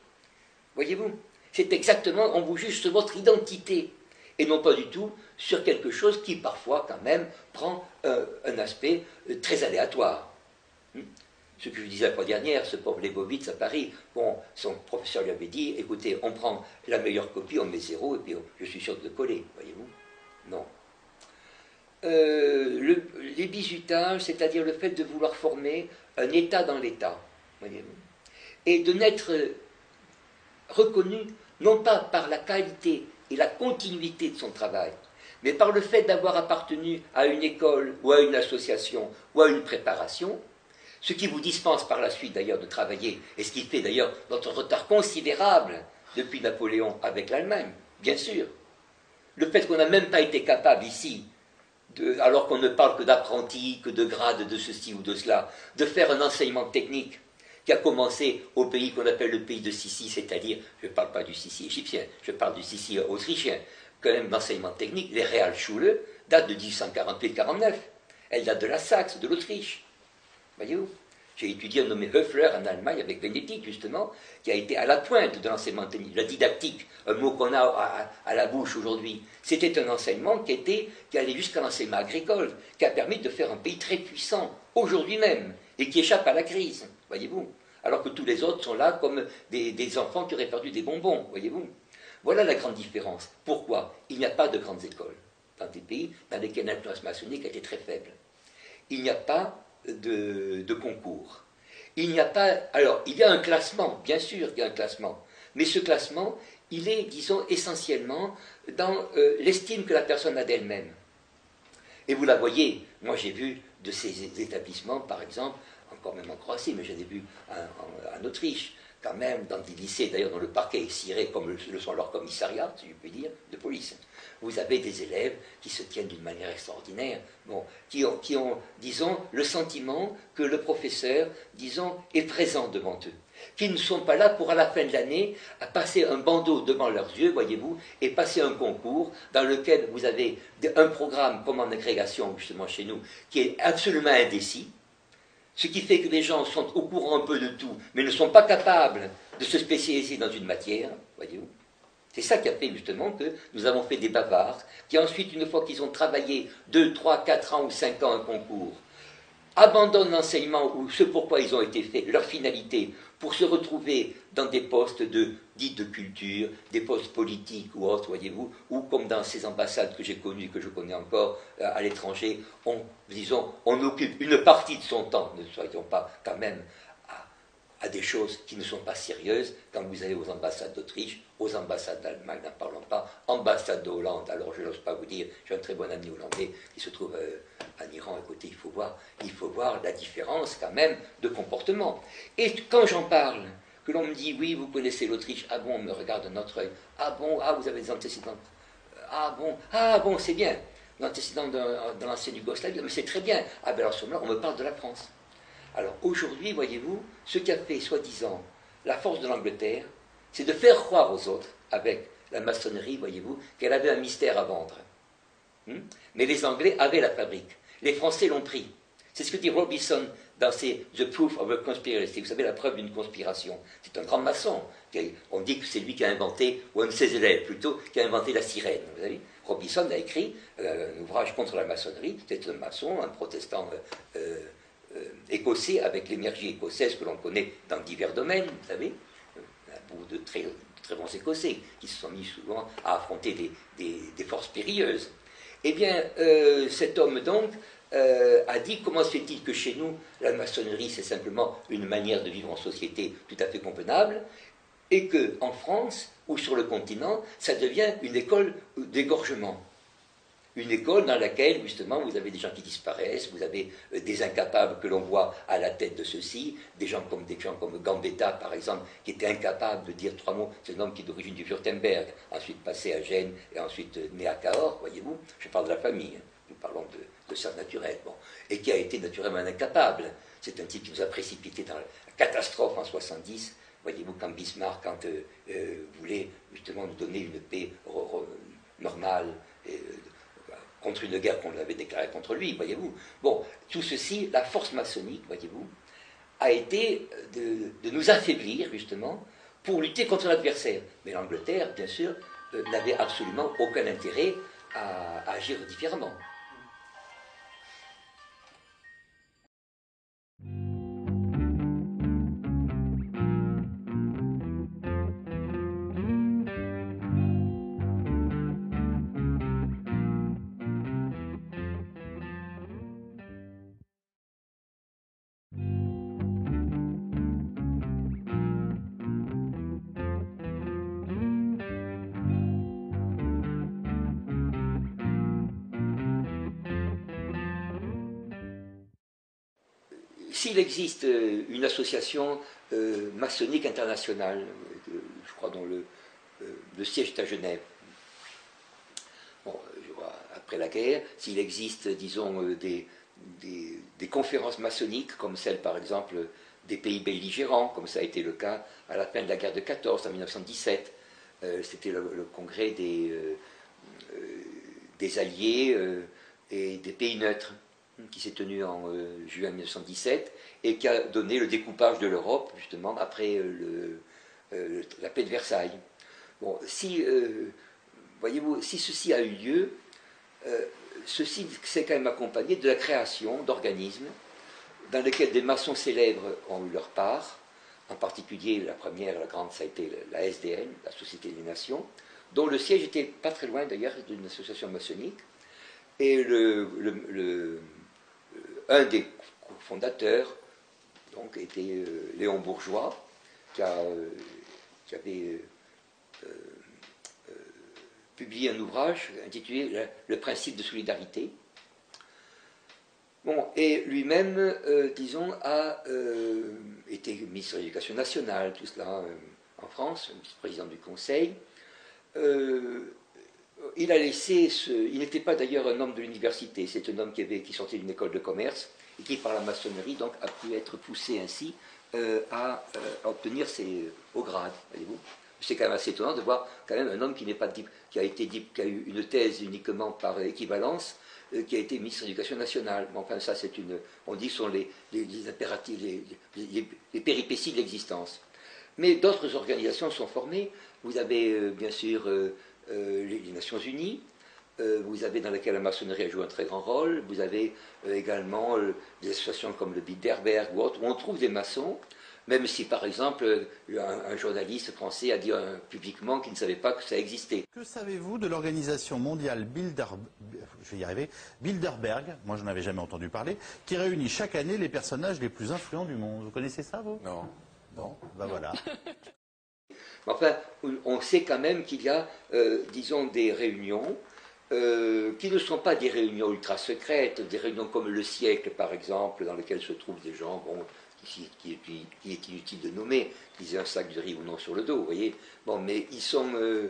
[SPEAKER 1] Voyez-vous C'est exactement, on vous juge sur votre identité, et non pas du tout sur quelque chose qui parfois quand même prend euh, un aspect euh, très aléatoire. Ce que je disais la fois dernière, ce pauvre Lebovitz à Paris, bon, son professeur lui avait dit, écoutez, on prend la meilleure copie, on met zéro, et puis je suis sûr de le coller, voyez-vous Non. Euh, les bizutages, c'est-à-dire le fait de vouloir former un État dans l'État, voyez-vous, et de n'être reconnu non pas par la qualité et la continuité de son travail, mais par le fait d'avoir appartenu à une école ou à une association ou à une préparation, ce qui vous dispense par la suite d'ailleurs de travailler, et ce qui fait d'ailleurs notre retard considérable depuis Napoléon avec l'Allemagne, bien sûr. Le fait qu'on n'a même pas été capable ici, alors qu'on ne parle que d'apprentis, que de grades, de ceci ou de cela, de faire un enseignement technique qui a commencé au pays qu'on appelle le pays de Sicile, c'est-à-dire, je ne parle pas du Sicile égyptien, je parle du Sicile autrichien, quand même l'enseignement technique, les Realschule, datent de 1848-49. Elle date de la Saxe, de l'Autriche. Voyez-vous J'ai étudié un nommé Höfler en Allemagne avec Bénédicte, justement, qui a été à la pointe de l'enseignement technique, la didactique, un mot qu'on a à, la bouche aujourd'hui. C'était un enseignement qui, était, qui allait jusqu'à l'enseignement agricole, qui a permis de faire un pays très puissant, aujourd'hui même, et qui échappe à la crise, voyez-vous. Alors que tous les autres sont là comme des, enfants qui auraient perdu des bonbons, voyez-vous. Voilà la grande différence. Pourquoi Il n'y a pas de grandes écoles dans des pays dans lesquels l'influence maçonnique était très faible. Il n'y a pas de, concours. Il n'y a pas. Alors, il y a un classement, bien sûr il y a un classement, mais ce classement, il est, disons, essentiellement dans euh, l'estime que la personne a d'elle-même. Et vous la voyez, moi j'ai vu de ces établissements, par exemple, encore même en Croatie, mais j'en ai vu en Autriche, quand même dans des lycées, d'ailleurs dans le parquet est ciré comme le sont leurs commissariats, si je puis dire, de police. Vous avez des élèves qui se tiennent d'une manière extraordinaire, bon, qui, ont, qui ont, disons, le sentiment que le professeur, disons, est présent devant eux, qui ne sont pas là pour à la fin de l'année à passer un bandeau devant leurs yeux, voyez-vous, et passer un concours dans lequel vous avez un programme comme en agrégation, justement chez nous, qui est absolument indécis, ce qui fait que les gens sont au courant un peu de tout, mais ne sont pas capables de se spécialiser dans une matière, voyez-vous. C'est ça qui a fait justement que nous avons fait des bavards, qui ensuite, une fois qu'ils ont travaillé 2, 3, 4 ans ou 5 ans un concours, abandonnent l'enseignement ou ce pourquoi ils ont été faits, leur finalité, pour se retrouver dans des postes de, dits de culture, des postes politiques ou autres, voyez-vous, ou comme dans ces ambassades que j'ai connues, que je connais encore euh, à l'étranger, on, disons, on occupe une partie de son temps, ne soyons pas quand même à des choses qui ne sont pas sérieuses quand vous allez aux ambassades d'Autriche, aux ambassades d'Allemagne, n'en parlons pas, ambassade de Hollande, alors je n'ose pas vous dire, j'ai un très bon ami hollandais qui se trouve euh, en Iran, écoutez, il faut voir, il faut voir la différence quand même de comportement. Et quand j'en parle, que l'on me dit, oui, vous connaissez l'Autriche, ah bon, on me regarde de notre œil, ah bon, ah vous avez des antécédents, ah bon, ah bon, c'est bien, l'antécédent de, de l'ancienne Yougoslavie, mais c'est très bien, ah ben alors ce moment-là, on me parle de la France. Alors aujourd'hui, voyez-vous, ce qu'a fait soi-disant la force de l'Angleterre, c'est de faire croire aux autres, avec la maçonnerie, voyez-vous, qu'elle avait un mystère à vendre. Hmm? Mais les Anglais avaient la fabrique. Les Français l'ont pris. C'est ce que dit Robinson dans ses The Proof of a Conspiracy, vous savez, la preuve d'une conspiration. C'est un grand maçon. On dit que c'est lui qui a inventé, ou un de ses élèves plutôt, qui a inventé la sirène. Vous Robinson a écrit euh, un ouvrage contre la maçonnerie. C'est un maçon, un protestant euh, euh, écossais avec l'énergie écossaise que l'on connaît dans divers domaines, vous savez. Un bout de très, très bons écossais qui se sont mis souvent à affronter des, forces périlleuses. Eh bien, cet homme donc euh, a dit comment se fait-il que chez nous, la maçonnerie, c'est simplement une manière de vivre en société tout à fait convenable, et que en France ou sur le continent, ça devient une école d'égorgement? Une école dans laquelle, justement, vous avez des gens qui disparaissent, vous avez euh, des incapables que l'on voit à la tête de ceux-ci, des gens comme, Gambetta, par exemple, qui était incapable de dire trois mots. C'est un homme qui est d'origine du Württemberg, ensuite passé à Gênes et ensuite euh, né à Cahors, voyez-vous. Je parle de la famille, hein. nous parlons de, de ça naturellement, et qui a été naturellement incapable. C'est un type qui nous a précipité dans la catastrophe en 70. Voyez-vous, quand Bismarck, quand euh, euh, voulait justement nous donner une paix normale contre une guerre qu'on avait déclarée contre lui, voyez-vous. Bon, tout ceci, la force maçonnique, voyez-vous, a été de, nous affaiblir justement pour lutter contre l'adversaire. Mais l'Angleterre, bien sûr, n'avait absolument aucun intérêt à agir différemment. Existe euh, une association euh, maçonnique internationale, euh, je crois dont le, siège est à Genève, après la guerre, s'il existe, disons, des, conférences maçonniques, comme celle, par exemple, des pays belligérants, comme ça a été le cas à la fin de la guerre de 14, en 1917, c'était le, congrès des alliés et des pays neutres qui s'est tenu en euh, juin 1917 et qui a donné le découpage de l'Europe, justement, après euh, euh, la paix de Versailles. Bon, si, voyez-vous, si ceci a eu lieu, ceci s'est quand même accompagné de la création d'organismes dans lesquels des maçons célèbres ont eu leur part, en particulier la première, la grande, ça a été la SDN, la Société des Nations, dont le siège était pas très loin d'ailleurs d'une association maçonnique, et le, un des fondateurs donc, était euh, Léon Bourgeois, qui, euh, avait euh, publié un ouvrage intitulé Le principe de solidarité. Bon, et lui-même, disons, a été ministre de l'Éducation nationale, tout cela en France, vice-président du Conseil il a laissé ce... Il n'était pas d'ailleurs un homme de l'université, c'est un homme qui, avait, qui sortait d'une école de commerce et qui, par la maçonnerie, donc, a pu être poussé ainsi euh, à, euh, obtenir ses hauts grades, voyez-vous. C'est quand même assez étonnant de voir quand même un homme qui n'est pas qui a qui a eu une thèse uniquement par équivalence, euh, qui a été ministre de l'Éducation nationale. Enfin, ça, c'est une, on dit, sont les, les, les, les péripéties de l'existence. Mais d'autres organisations sont formées. Vous avez bien sûr euh, les, Nations Unies, euh, vous avez dans laquelle la maçonnerie a joué un très grand rôle, vous avez euh, également des associations comme le Bilderberg ou autres, où on trouve des maçons, même si par exemple un, journaliste français a dit publiquement qu'il ne savait pas que ça existait.
[SPEAKER 2] Que savez-vous de l'organisation mondiale Bilderberg, je vais y arriver, Bilderberg, moi je n'en avais jamais entendu parler, qui réunit chaque année les personnages les plus influents du monde Vous connaissez ça, vous?
[SPEAKER 3] Non.
[SPEAKER 2] Bon, ben voilà. [LAUGHS]
[SPEAKER 1] Enfin, on sait quand même qu'il y a, euh, disons, des réunions euh, qui ne sont pas des réunions ultra secrètes, des réunions comme le siècle, par exemple, dans lesquelles se trouvent des gens, bon, qui, est inutile de nommer, qui ont un sac de riz ou non sur le dos, vous voyez. Bon, mais ils sont, euh,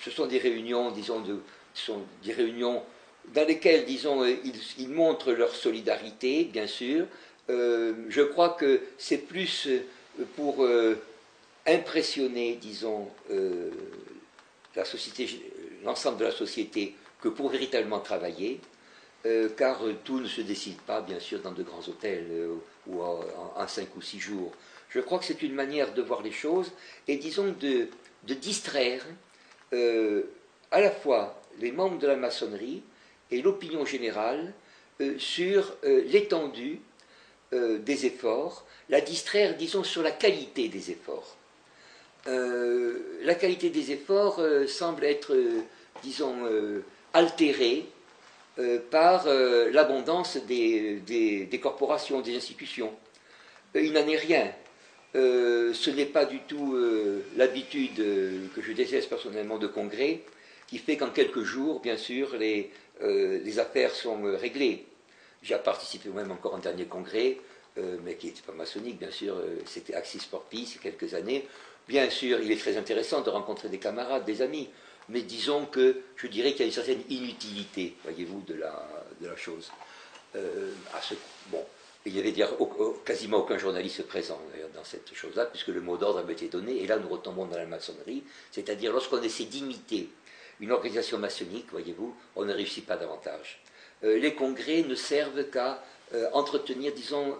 [SPEAKER 1] ce sont des réunions, disons, sont des réunions dans lesquelles, disons, ils montrent leur solidarité, bien sûr. je crois que c'est plus pour euh, impressionner, disons, euh, l'ensemble de la société que pour véritablement travailler. car tout ne se décide pas, bien sûr, dans de grands hôtels ou en, cinq ou six jours. Je crois que c'est une manière de voir les choses et, disons, de distraire à la fois les membres de la maçonnerie et l'opinion générale sur l'étendue des efforts, la distraire, disons, sur la qualité des efforts. Euh, la qualité des efforts euh, semble être, euh, disons, altérée par l'abondance des, corporations, des institutions. il n'en est rien. ce n'est pas du tout l'habitude que je déteste personnellement de congrès qui fait qu'en quelques jours, bien sûr, les affaires sont réglées. J'ai participé moi-même encore un dernier congrès, mais qui n'était pas maçonnique, bien sûr, c'était Axis for Peace, il y a quelques années, Bien sûr, il est très intéressant de rencontrer des camarades, des amis, mais disons que je dirais qu'il y a une certaine inutilité, voyez-vous, de la, chose. Euh, bon, il y avait quasiment aucun journaliste présent dans cette chose-là, puisque le mot d'ordre avait été donné, et là nous retombons dans la maçonnerie, c'est-à-dire lorsqu'on essaie d'imiter une organisation maçonnique, voyez-vous, on ne réussit pas davantage. Euh, les congrès ne servent qu'à euh, entretenir, disons,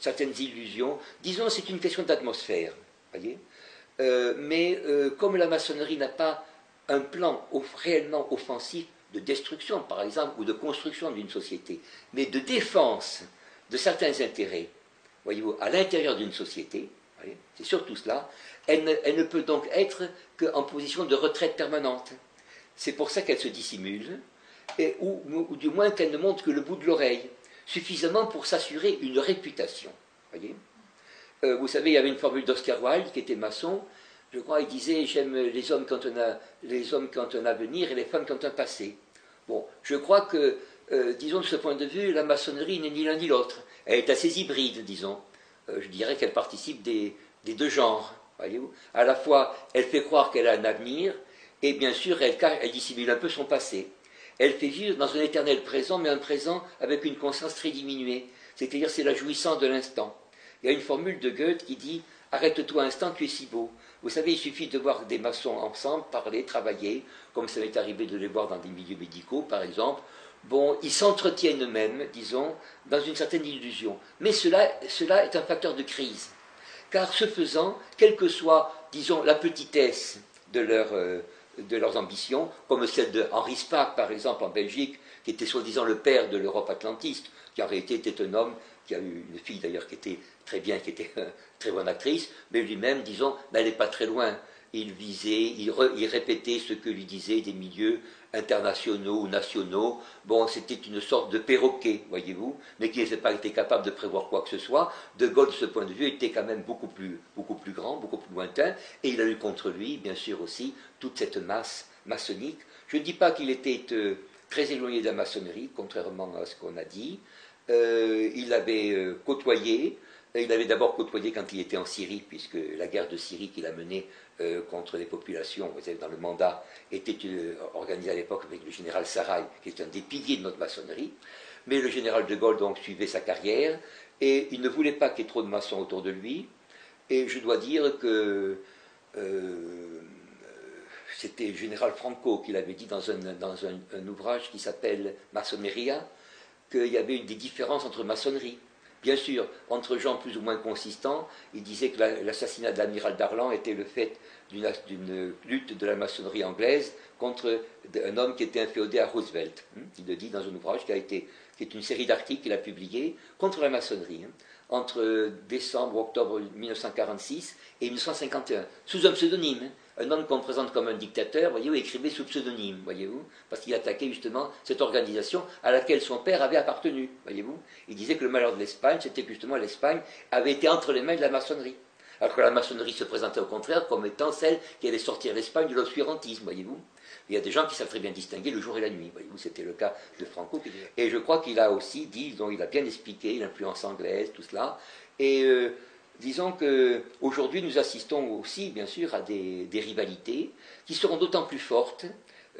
[SPEAKER 1] certaines illusions. Disons, c'est une question d'atmosphère, voyez euh, mais euh, comme la maçonnerie n'a pas un plan réellement offensif de destruction, par exemple, ou de construction d'une société, mais de défense de certains intérêts, voyez-vous, à l'intérieur d'une société, c'est surtout cela, elle ne, peut donc être qu'en position de retraite permanente. C'est pour ça qu'elle se dissimule, ou, du moins qu'elle ne montre que le bout de l'oreille, suffisamment pour s'assurer une réputation. Euh, vous savez, il y avait une formule d'Oscar Wilde qui était maçon. Je crois, il disait J'aime les hommes quand on a les hommes quand a avenir et les femmes quand on a passé. Bon, je crois que, euh, disons, de ce point de vue, la maçonnerie n'est ni l'un ni l'autre. Elle est assez hybride, disons. Euh, je dirais qu'elle participe des, deux genres. Voyez-vous À la fois, elle fait croire qu'elle a un avenir, et bien sûr, elle, elle dissimule un peu son passé. Elle fait vivre dans un éternel présent, mais un présent avec une conscience très diminuée. C'est-à-dire, c'est la jouissance de l'instant. Il y a une formule de Goethe qui dit Arrête-toi un instant, tu es si beau. Vous savez, il suffit de voir des maçons ensemble, parler, travailler, comme ça m'est arrivé de les voir dans des milieux médicaux, par exemple. Bon, ils s'entretiennent eux-mêmes, disons, dans une certaine illusion. Mais cela, cela est un facteur de crise. Car ce faisant, quelle que soit, disons, la petitesse de, leur, euh, de leurs ambitions, comme celle de Henri Spaak, par exemple, en Belgique, qui était soi-disant le père de l'Europe atlantiste, qui en réalité était un homme qui a eu une fille d'ailleurs qui était très bien, qui était [LAUGHS] très bonne actrice, mais lui-même, disons, n'allait pas très loin. Il visait, il, répétait ce que lui disaient des milieux internationaux ou nationaux. Bon, c'était une sorte de perroquet, voyez-vous, mais qui n'avait pas été capable de prévoir quoi que ce soit. De Gaulle, de ce point de vue, était quand même beaucoup plus, beaucoup plus grand, beaucoup plus lointain, et il a eu contre lui, bien sûr aussi, toute cette masse maçonnique. Je ne dis pas qu'il était euh, très éloigné de la maçonnerie, contrairement à ce qu'on a dit. Euh, il l'avait euh, côtoyé, il avait d'abord côtoyé quand il était en Syrie, puisque la guerre de Syrie qu'il a menée euh, contre les populations, vous savez, dans le mandat, était euh, organisée à l'époque avec le général Sarai, qui est un des piliers de notre maçonnerie. Mais le général de Gaulle donc suivait sa carrière, et il ne voulait pas qu'il y ait trop de maçons autour de lui. Et je dois dire que euh, c'était le général Franco qui l'avait dit dans, un, dans un ouvrage qui s'appelle Maçonneria, qu'il y avait une des différences entre maçonnerie Bien sûr, entre gens plus ou moins consistants, il disait que l'assassinat de l'amiral Darlan était le fait d'une lutte de la maçonnerie anglaise contre un homme qui était inféodé à Roosevelt. Hein. Il le dit dans un ouvrage qui, est une série d'articles qu'il a publié contre la maçonnerie, hein, entre décembre, octobre 1946 et 1951, sous un pseudonyme. Un homme qu'on présente comme un dictateur, voyez-vous, écrivait sous pseudonyme, voyez-vous, parce qu'il attaquait justement cette organisation à laquelle son père avait appartenu, voyez-vous. Il disait que le malheur de l'Espagne, c'était justement l'Espagne avait été entre les mains de la maçonnerie. Alors que la maçonnerie se présentait au contraire comme étant celle qui allait sortir l'Espagne de l'obscurantisme, voyez-vous. Il y a des gens qui savent très bien distinguer le jour et la nuit, voyez-vous, c'était le cas de Franco. Et je crois qu'il a aussi dit, dont il a bien expliqué l'influence anglaise, tout cela. Et euh, disons qu'aujourd'hui nous assistons aussi, bien sûr, à des, rivalités qui seront d'autant plus fortes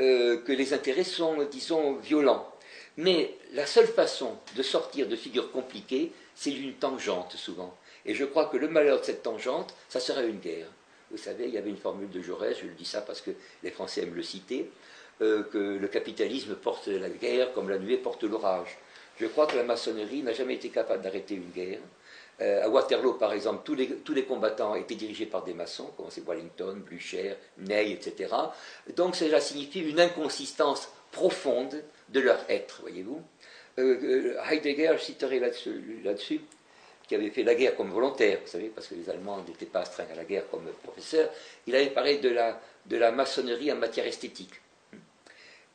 [SPEAKER 1] euh, que les intérêts sont, disons, violents. Mais la seule façon de sortir de figures compliquées, c'est d'une tangente souvent. Et je crois que le malheur de cette tangente, ça serait une guerre. Vous savez, il y avait une formule de Jaurès, je le dis ça parce que les Français aiment le citer. que le capitalisme porte la guerre comme la nuée porte l'orage. Je crois que la maçonnerie n'a jamais été capable d'arrêter une guerre. Euh, à Waterloo, par exemple, tous les, combattants étaient dirigés par des maçons, comme c'est Wellington, Blücher, Ney, etc. Donc cela signifie une inconsistance profonde de leur être, voyez-vous. Euh, euh, Heidegger, je citerai là-dessus, qui avait fait la guerre comme volontaire, vous savez, parce que les Allemands n'étaient pas astreints à la guerre comme professeur, il avait parlé de la, de la maçonnerie en matière esthétique.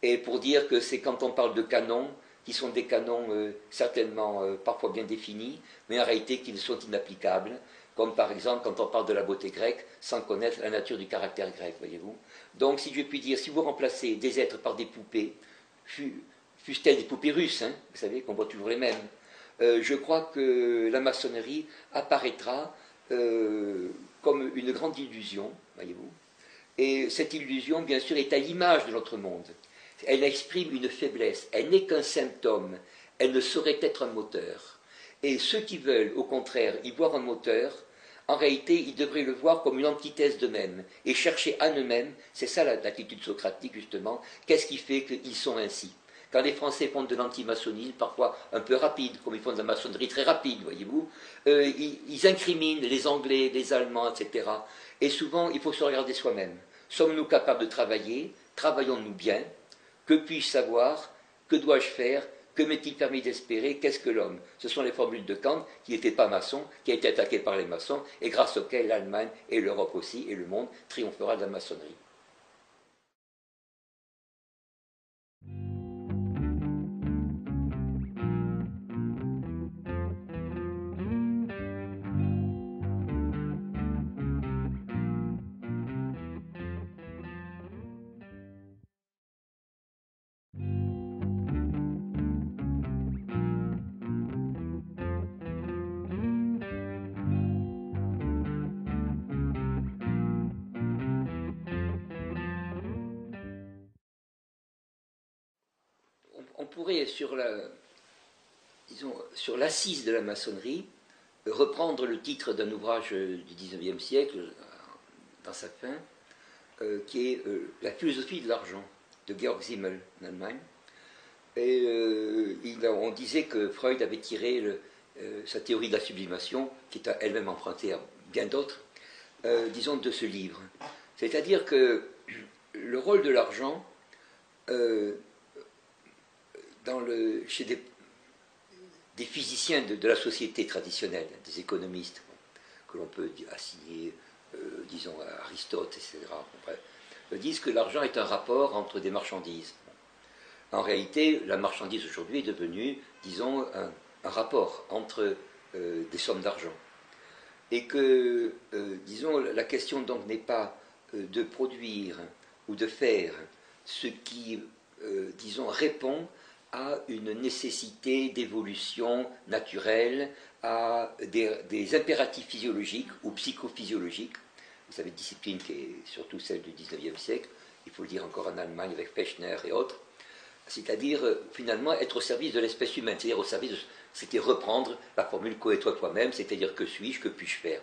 [SPEAKER 1] Et pour dire que c'est quand on parle de canon, qui sont des canons euh, certainement euh, parfois bien définis, mais en réalité qui sont inapplicables, comme par exemple quand on parle de la beauté grecque sans connaître la nature du caractère grec, voyez-vous. Donc si je puis dire, si vous remplacez des êtres par des poupées, fussent-elles des poupées russes, hein, vous savez qu'on voit toujours les mêmes, euh, je crois que la maçonnerie apparaîtra comme une grande illusion, voyez-vous. Et cette illusion, bien sûr, est à l'image de notre monde elle exprime une faiblesse, elle n'est qu'un symptôme, elle ne saurait être un moteur. Et ceux qui veulent, au contraire, y voir un moteur, en réalité, ils devraient le voir comme une antithèse d'eux-mêmes et chercher à eux-mêmes, c'est ça l'attitude socratique justement, qu'est-ce qui fait qu'ils sont ainsi? Quand les Français font de l'antimaçonnisme, parfois un peu rapide, comme ils font de la maçonnerie très rapide, voyez-vous, euh, ils, ils, incriminent les Anglais, les Allemands, etc. Et souvent, il faut se regarder soi-même. Sommes-nous capables de travailler? Travaillons-nous bien? Que puis-je savoir? Que dois-je faire? Que m'est-il permis d'espérer? Qu'est-ce que l'homme? Ce sont les formules de Kant, qui n'était pas maçon, qui a été attaqué par les maçons, et grâce auxquelles l'Allemagne et l'Europe aussi, et le monde, triomphera de la maçonnerie. Sur la, sur l'assise de la maçonnerie, reprendre le titre d'un ouvrage du XIXe siècle, dans sa fin, euh, qui est euh, La philosophie de l'argent, de Georg Simmel, en Allemagne. Et euh, on disait que Freud avait tiré sa théorie de la sublimation, qui est elle-même empruntée à bien d'autres, disons, de ce livre. C'est-à-dire que le rôle de l'argent chez des, physiciens de, la société traditionnelle, des économistes, que l'on peut assigner, euh, disons, Aristote, etc., disent que l'argent est un rapport entre des marchandises. En réalité, la marchandise aujourd'hui est devenue, disons, un, rapport entre euh, des sommes d'argent. Et que, euh, disons, la question donc n'est pas de produire ou de faire ce qui, disons, répond à une nécessité d'évolution naturelle, à des, impératifs physiologiques ou psychophysiologiques. Vous savez, discipline qui est surtout celle du XIXe siècle, il faut le dire encore en Allemagne avec Fechner et autres, c'est-à-dire euh, finalement être au service de l'espèce humaine, c'est-à-dire au service, c'était reprendre la formule co et toi toi-même, c'est-à-dire que suis-je, que puis-je faire.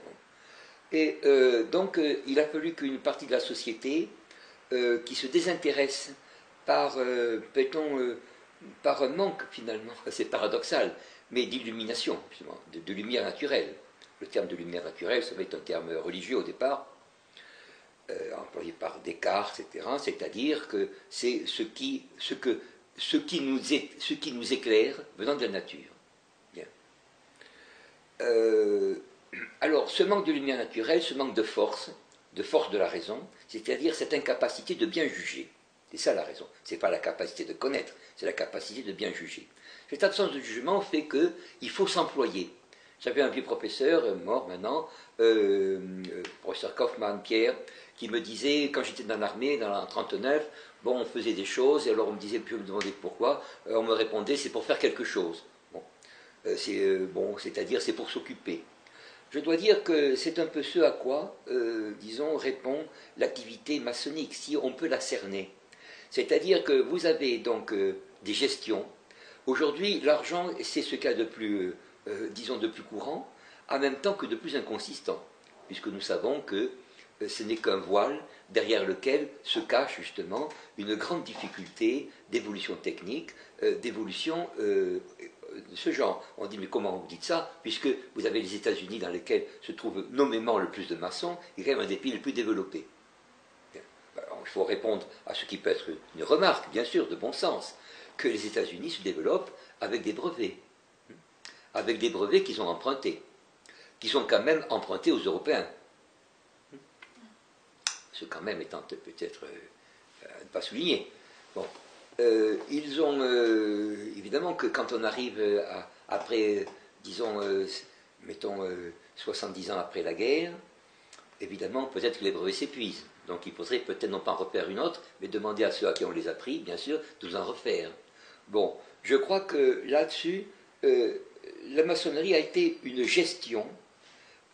[SPEAKER 1] Et euh, donc euh, il a fallu qu'une partie de la société qui se désintéresse par, peut-on, par un manque finalement, c'est paradoxal, mais d'illumination, de, lumière naturelle. Le terme de lumière naturelle, ça va être un terme religieux au départ, euh, employé par Descartes, etc. C'est-à-dire que c'est ce qui, ce, ce, nous ce qui nous éclaire venant de la nature. Euh, alors, ce manque de lumière naturelle, ce manque de force, de force de la raison, c'est-à-dire cette incapacité de bien juger. C'est ça la raison. Ce n'est pas la capacité de connaître, c'est la capacité de bien juger. Cette absence de jugement fait qu'il faut s'employer. J'avais un vieux professeur, euh, mort maintenant, euh, euh, professeur Kaufmann, Pierre, qui me disait, quand j'étais dans l'armée, dans la 39, bon, on faisait des choses, et alors on me disait, puis je me demandais pourquoi, on me répondait, c'est pour faire quelque chose. C'est bon, c'est-à-dire c'est pour s'occuper. Je dois dire que c'est un peu ce à quoi, disons, répond l'activité maçonnique, si on peut la cerner. C'est-à-dire que vous avez donc des gestions. Aujourd'hui, l'argent, c'est ce cas de plus, euh, euh, disons, de plus courant, en même temps que de plus inconsistant, puisque nous savons que euh, ce n'est qu'un voile derrière lequel se cache justement une grande difficulté d'évolution technique, euh, d'évolution euh, de ce genre. On dit mais comment vous dites ça? Puisque vous avez les États-Unis dans lesquels se trouve nommément le plus de maçons, et quand même un des pays les plus développés. Il faut répondre à ce qui peut être une remarque, bien sûr, de bon sens, que les États-Unis se développent avec des brevets, hein, avec des brevets qu'ils ont empruntés, qui sont quand même empruntés aux Européens. Ce quand même étant peut-être euh, ne pas souligner. Bon, euh, ils ont euh, évidemment que quand on arrive après, disons, mettons 70 ans après la guerre, évidemment peut-être que les brevets s'épuisent. Donc il faudrait peut-être non pas en refaire une autre, mais demander à ceux à qui on les a pris, bien sûr, de nous en refaire. Bon, je crois que là-dessus, la maçonnerie a été une gestion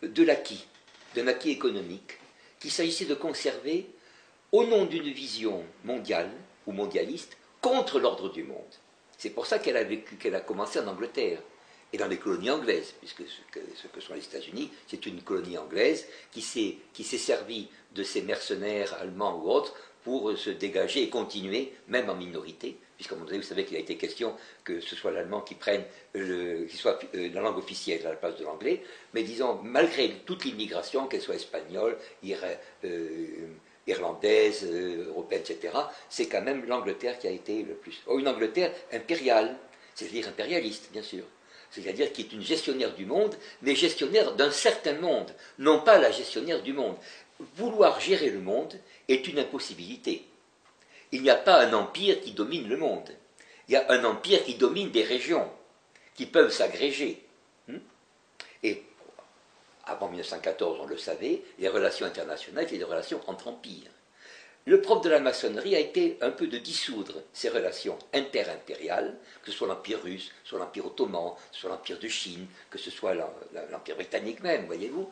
[SPEAKER 1] de l'acquis, d'un acquis économique, qu'il s'agissait de conserver au nom d'une vision mondiale ou mondialiste contre l'ordre du monde. C'est pour ça qu'elle a vécu, qu'elle a commencé en Angleterre et dans les colonies anglaises, puisque ce que, sont les États-Unis, c'est une colonie anglaise qui s'est, servie de ces mercenaires allemands ou autres pour se dégager et continuer, même en minorité, puisqu'à un moment donné, vous savez qu'il a été question que ce soit l'allemand qui prenne, le, euh, la langue officielle à la place de l'anglais, mais disons, malgré toute l'immigration, qu'elle soit espagnole, euh, irlandaise, euh, européenne, etc., c'est quand même l'Angleterre qui a été le plus. Oh, une Angleterre impériale, c'est-à-dire impérialiste, bien sûr. C'est-à-dire qui est une gestionnaire du monde, mais gestionnaire d'un certain monde, non pas la gestionnaire du monde. Vouloir gérer le monde est une impossibilité. Il n'y a pas un empire qui domine le monde. Il y a un empire qui domine des régions, qui peuvent s'agréger. Hmm? Et avant 1914, on le savait, les relations internationales étaient des relations entre empires. Le propre de la maçonnerie a été un peu de dissoudre ces relations interimpériales, que ce soit l'Empire russe, soit l'Empire ottoman, soit l'Empire de Chine, que ce soit l'Empire britannique même, voyez-vous,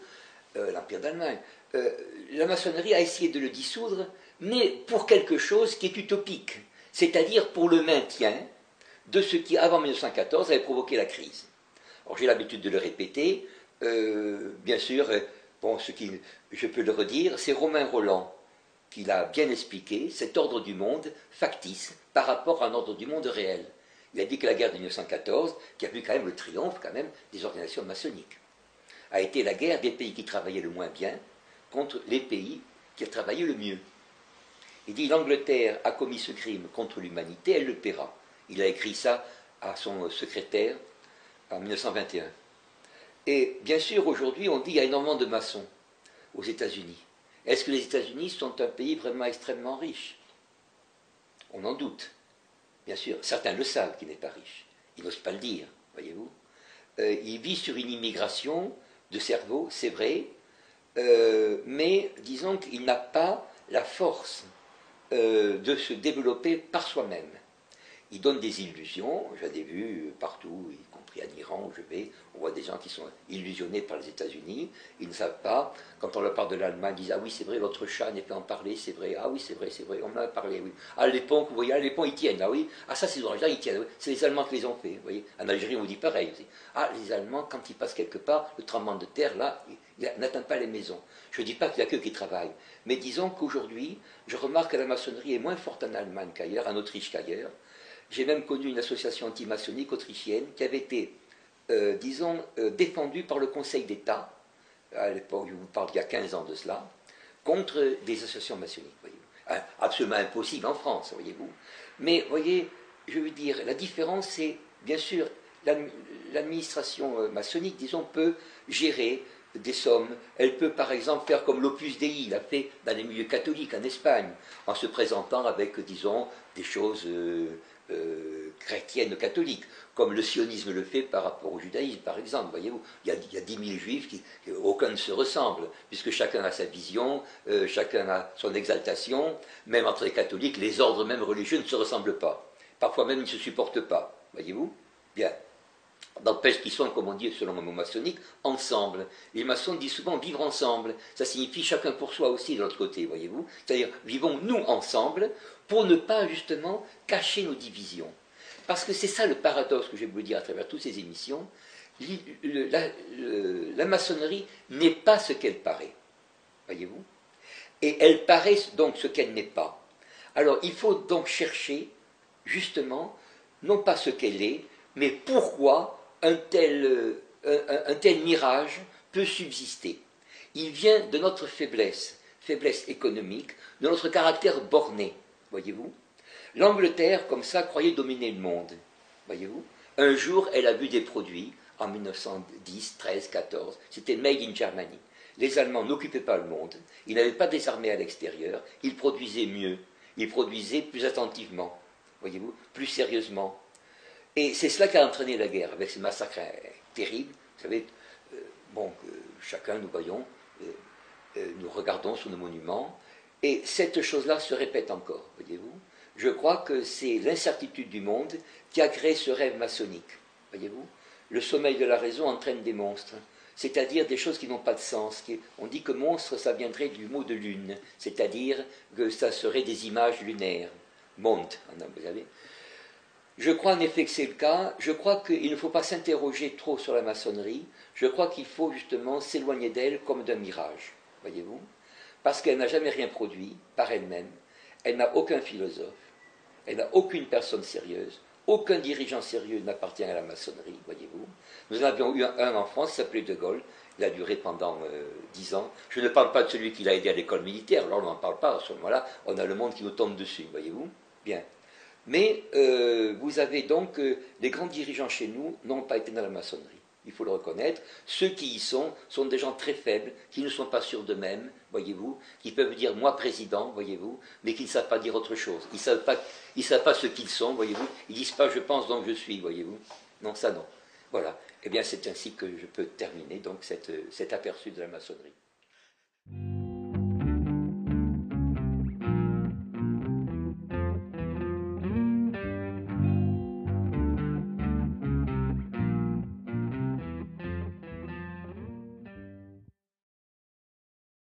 [SPEAKER 1] euh, l'Empire d'Allemagne. Euh, la maçonnerie a essayé de le dissoudre, mais pour quelque chose qui est utopique, c'est-à-dire pour le maintien de ce qui, avant 1914, avait provoqué la crise. Alors j'ai l'habitude de le répéter, euh, bien sûr, bon, ce je peux le redire, c'est Romain Roland qui l'a bien expliqué, cet ordre du monde factice par rapport à un ordre du monde réel. Il a dit que la guerre de 1914, qui a vu quand même le triomphe quand même des organisations maçonniques, a été la guerre des pays qui travaillaient le moins bien contre les pays qui travaillaient le mieux. Il dit l'Angleterre a commis ce crime contre l'humanité, elle le paiera. Il a écrit ça à son secrétaire en 1921. Et bien sûr, aujourd'hui, on dit qu'il y a énormément de maçons aux États-Unis. Est-ce que les États-Unis sont un pays vraiment extrêmement riche? On en doute. Bien sûr, certains le savent qu'il n'est pas riche. Ils n'osent pas le dire, voyez-vous. Euh, il vit sur une immigration de cerveau, c'est vrai, euh, mais disons qu'il n'a pas la force euh, de se développer par soi-même. Il donne des illusions, j'en ai vu partout, y compris en Iran où je vais, on voit des gens qui sont illusionnés par les États-Unis, ils ne savent pas, quand on leur parle de l'Allemagne, ils disent Ah oui, c'est vrai, votre chat n'est pas en parler, c'est vrai, ah oui, c'est vrai, c'est vrai, on en a parlé, oui. Ah, les ponts, vous voyez, les ponts, ils tiennent, ah oui, ah ça, ces ouvrages-là, ils tiennent, c'est les Allemands qui les ont fait, vous voyez. En Algérie, on vous dit pareil. Ah, les Allemands, quand ils passent quelque part, le tremblement de terre, là, il n'atteint pas les maisons. Je ne dis pas qu'il n'y a que qui travaillent, mais disons qu'aujourd'hui, je remarque que la maçonnerie est moins forte en Allemagne qu'ailleurs, en Autriche qu'ailleurs. J'ai même connu une association anti-maçonnique autrichienne qui avait été, euh, disons, euh, défendue par le Conseil d'État, à l'époque, je vous parle d'il y a 15 ans de cela, contre des associations maçonniques. Voyez Absolument impossible en France, voyez-vous. Mais, voyez, je veux dire, la différence, c'est, bien sûr, l'administration euh, maçonnique, disons, peut gérer des sommes. Elle peut par exemple faire comme l'Opus Dei l'a fait dans les milieux catholiques en Espagne, en se présentant avec, disons, des choses euh, chrétiennes catholiques, comme le sionisme le fait par rapport au judaïsme, par exemple. Voyez-vous, il, y a dix mille juifs, qui, aucun ne se ressemble, puisque chacun a sa vision, euh, chacun a son exaltation. Même entre les catholiques, les ordres même religieux ne se ressemblent pas. Parfois même, ils ne se supportent pas. Voyez-vous Bien d'empêche qu'ils sont, comme on dit selon le mot maçonnique, ensemble. Les maçons disent souvent vivre ensemble. Ça signifie chacun pour soi aussi de l'autre côté, voyez-vous. C'est-à-dire vivons nous ensemble pour ne pas justement cacher nos divisions. Parce que c'est ça le paradoxe que je vais vous dire à travers toutes ces émissions. La, maçonnerie n'est pas ce qu'elle paraît. Voyez-vous? Et elle paraît donc ce qu'elle n'est pas. Alors il faut donc chercher justement, non pas ce qu'elle est, mais pourquoi un tel, euh, un tel mirage peut subsister. Il vient de notre faiblesse, faiblesse économique, de notre caractère borné, voyez-vous. L'Angleterre, comme ça, croyait dominer le monde, voyez-vous. Un jour, elle a vu des produits, en 1910, 13, 14, c'était Made in Germany. Les Allemands n'occupaient pas le monde, ils n'avaient pas des armées à l'extérieur, ils produisaient mieux, ils produisaient plus attentivement, voyez-vous, plus sérieusement. Et c'est cela qui a entraîné la guerre, avec ces massacres terribles, vous savez, euh, bon, chacun nous voyons, euh, euh, nous regardons sur nos monuments, et cette chose-là se répète encore, voyez-vous. Je crois que c'est l'incertitude du monde qui a créé ce rêve maçonnique, voyez-vous. Le sommeil de la raison entraîne des monstres, c'est-à-dire des choses qui n'ont pas de sens. on dit que monstre, ça viendrait du mot de lune, c'est-à-dire que ça serait des images lunaires. Monte, vous savez. Je crois en effet que c'est le cas. Je crois qu'il ne faut pas s'interroger trop sur la maçonnerie. Je crois qu'il faut justement s'éloigner d'elle comme d'un mirage, voyez-vous, parce qu'elle n'a jamais rien produit par elle-même. Elle n'a aucun philosophe. Elle n'a aucune personne sérieuse. Aucun dirigeant sérieux n'appartient à la maçonnerie, voyez-vous. Nous en avions eu un, en France, qui s'appelait De Gaulle. Il a duré pendant euh, dix ans. Je ne parle pas de celui qui l'a aidé à l'école militaire. Alors on n'en parle pas. À ce moment-là, on a le monde qui nous tombe dessus, voyez-vous. Bien. Mais euh, vous avez donc euh, les grands dirigeants chez nous n'ont pas été dans la maçonnerie. Il faut le reconnaître. Ceux qui y sont sont des gens très faibles, qui ne sont pas sûrs d'eux-mêmes, voyez-vous, qui peuvent dire moi président, voyez-vous, mais qui ne savent pas dire autre chose. Ils ne savent, pas, savent pas ce qu'ils sont, voyez-vous. Ils disent pas je pense donc je suis, voyez-vous. Non, ça non. Voilà. Eh bien, c'est ainsi que je peux terminer donc cet aperçu de la maçonnerie.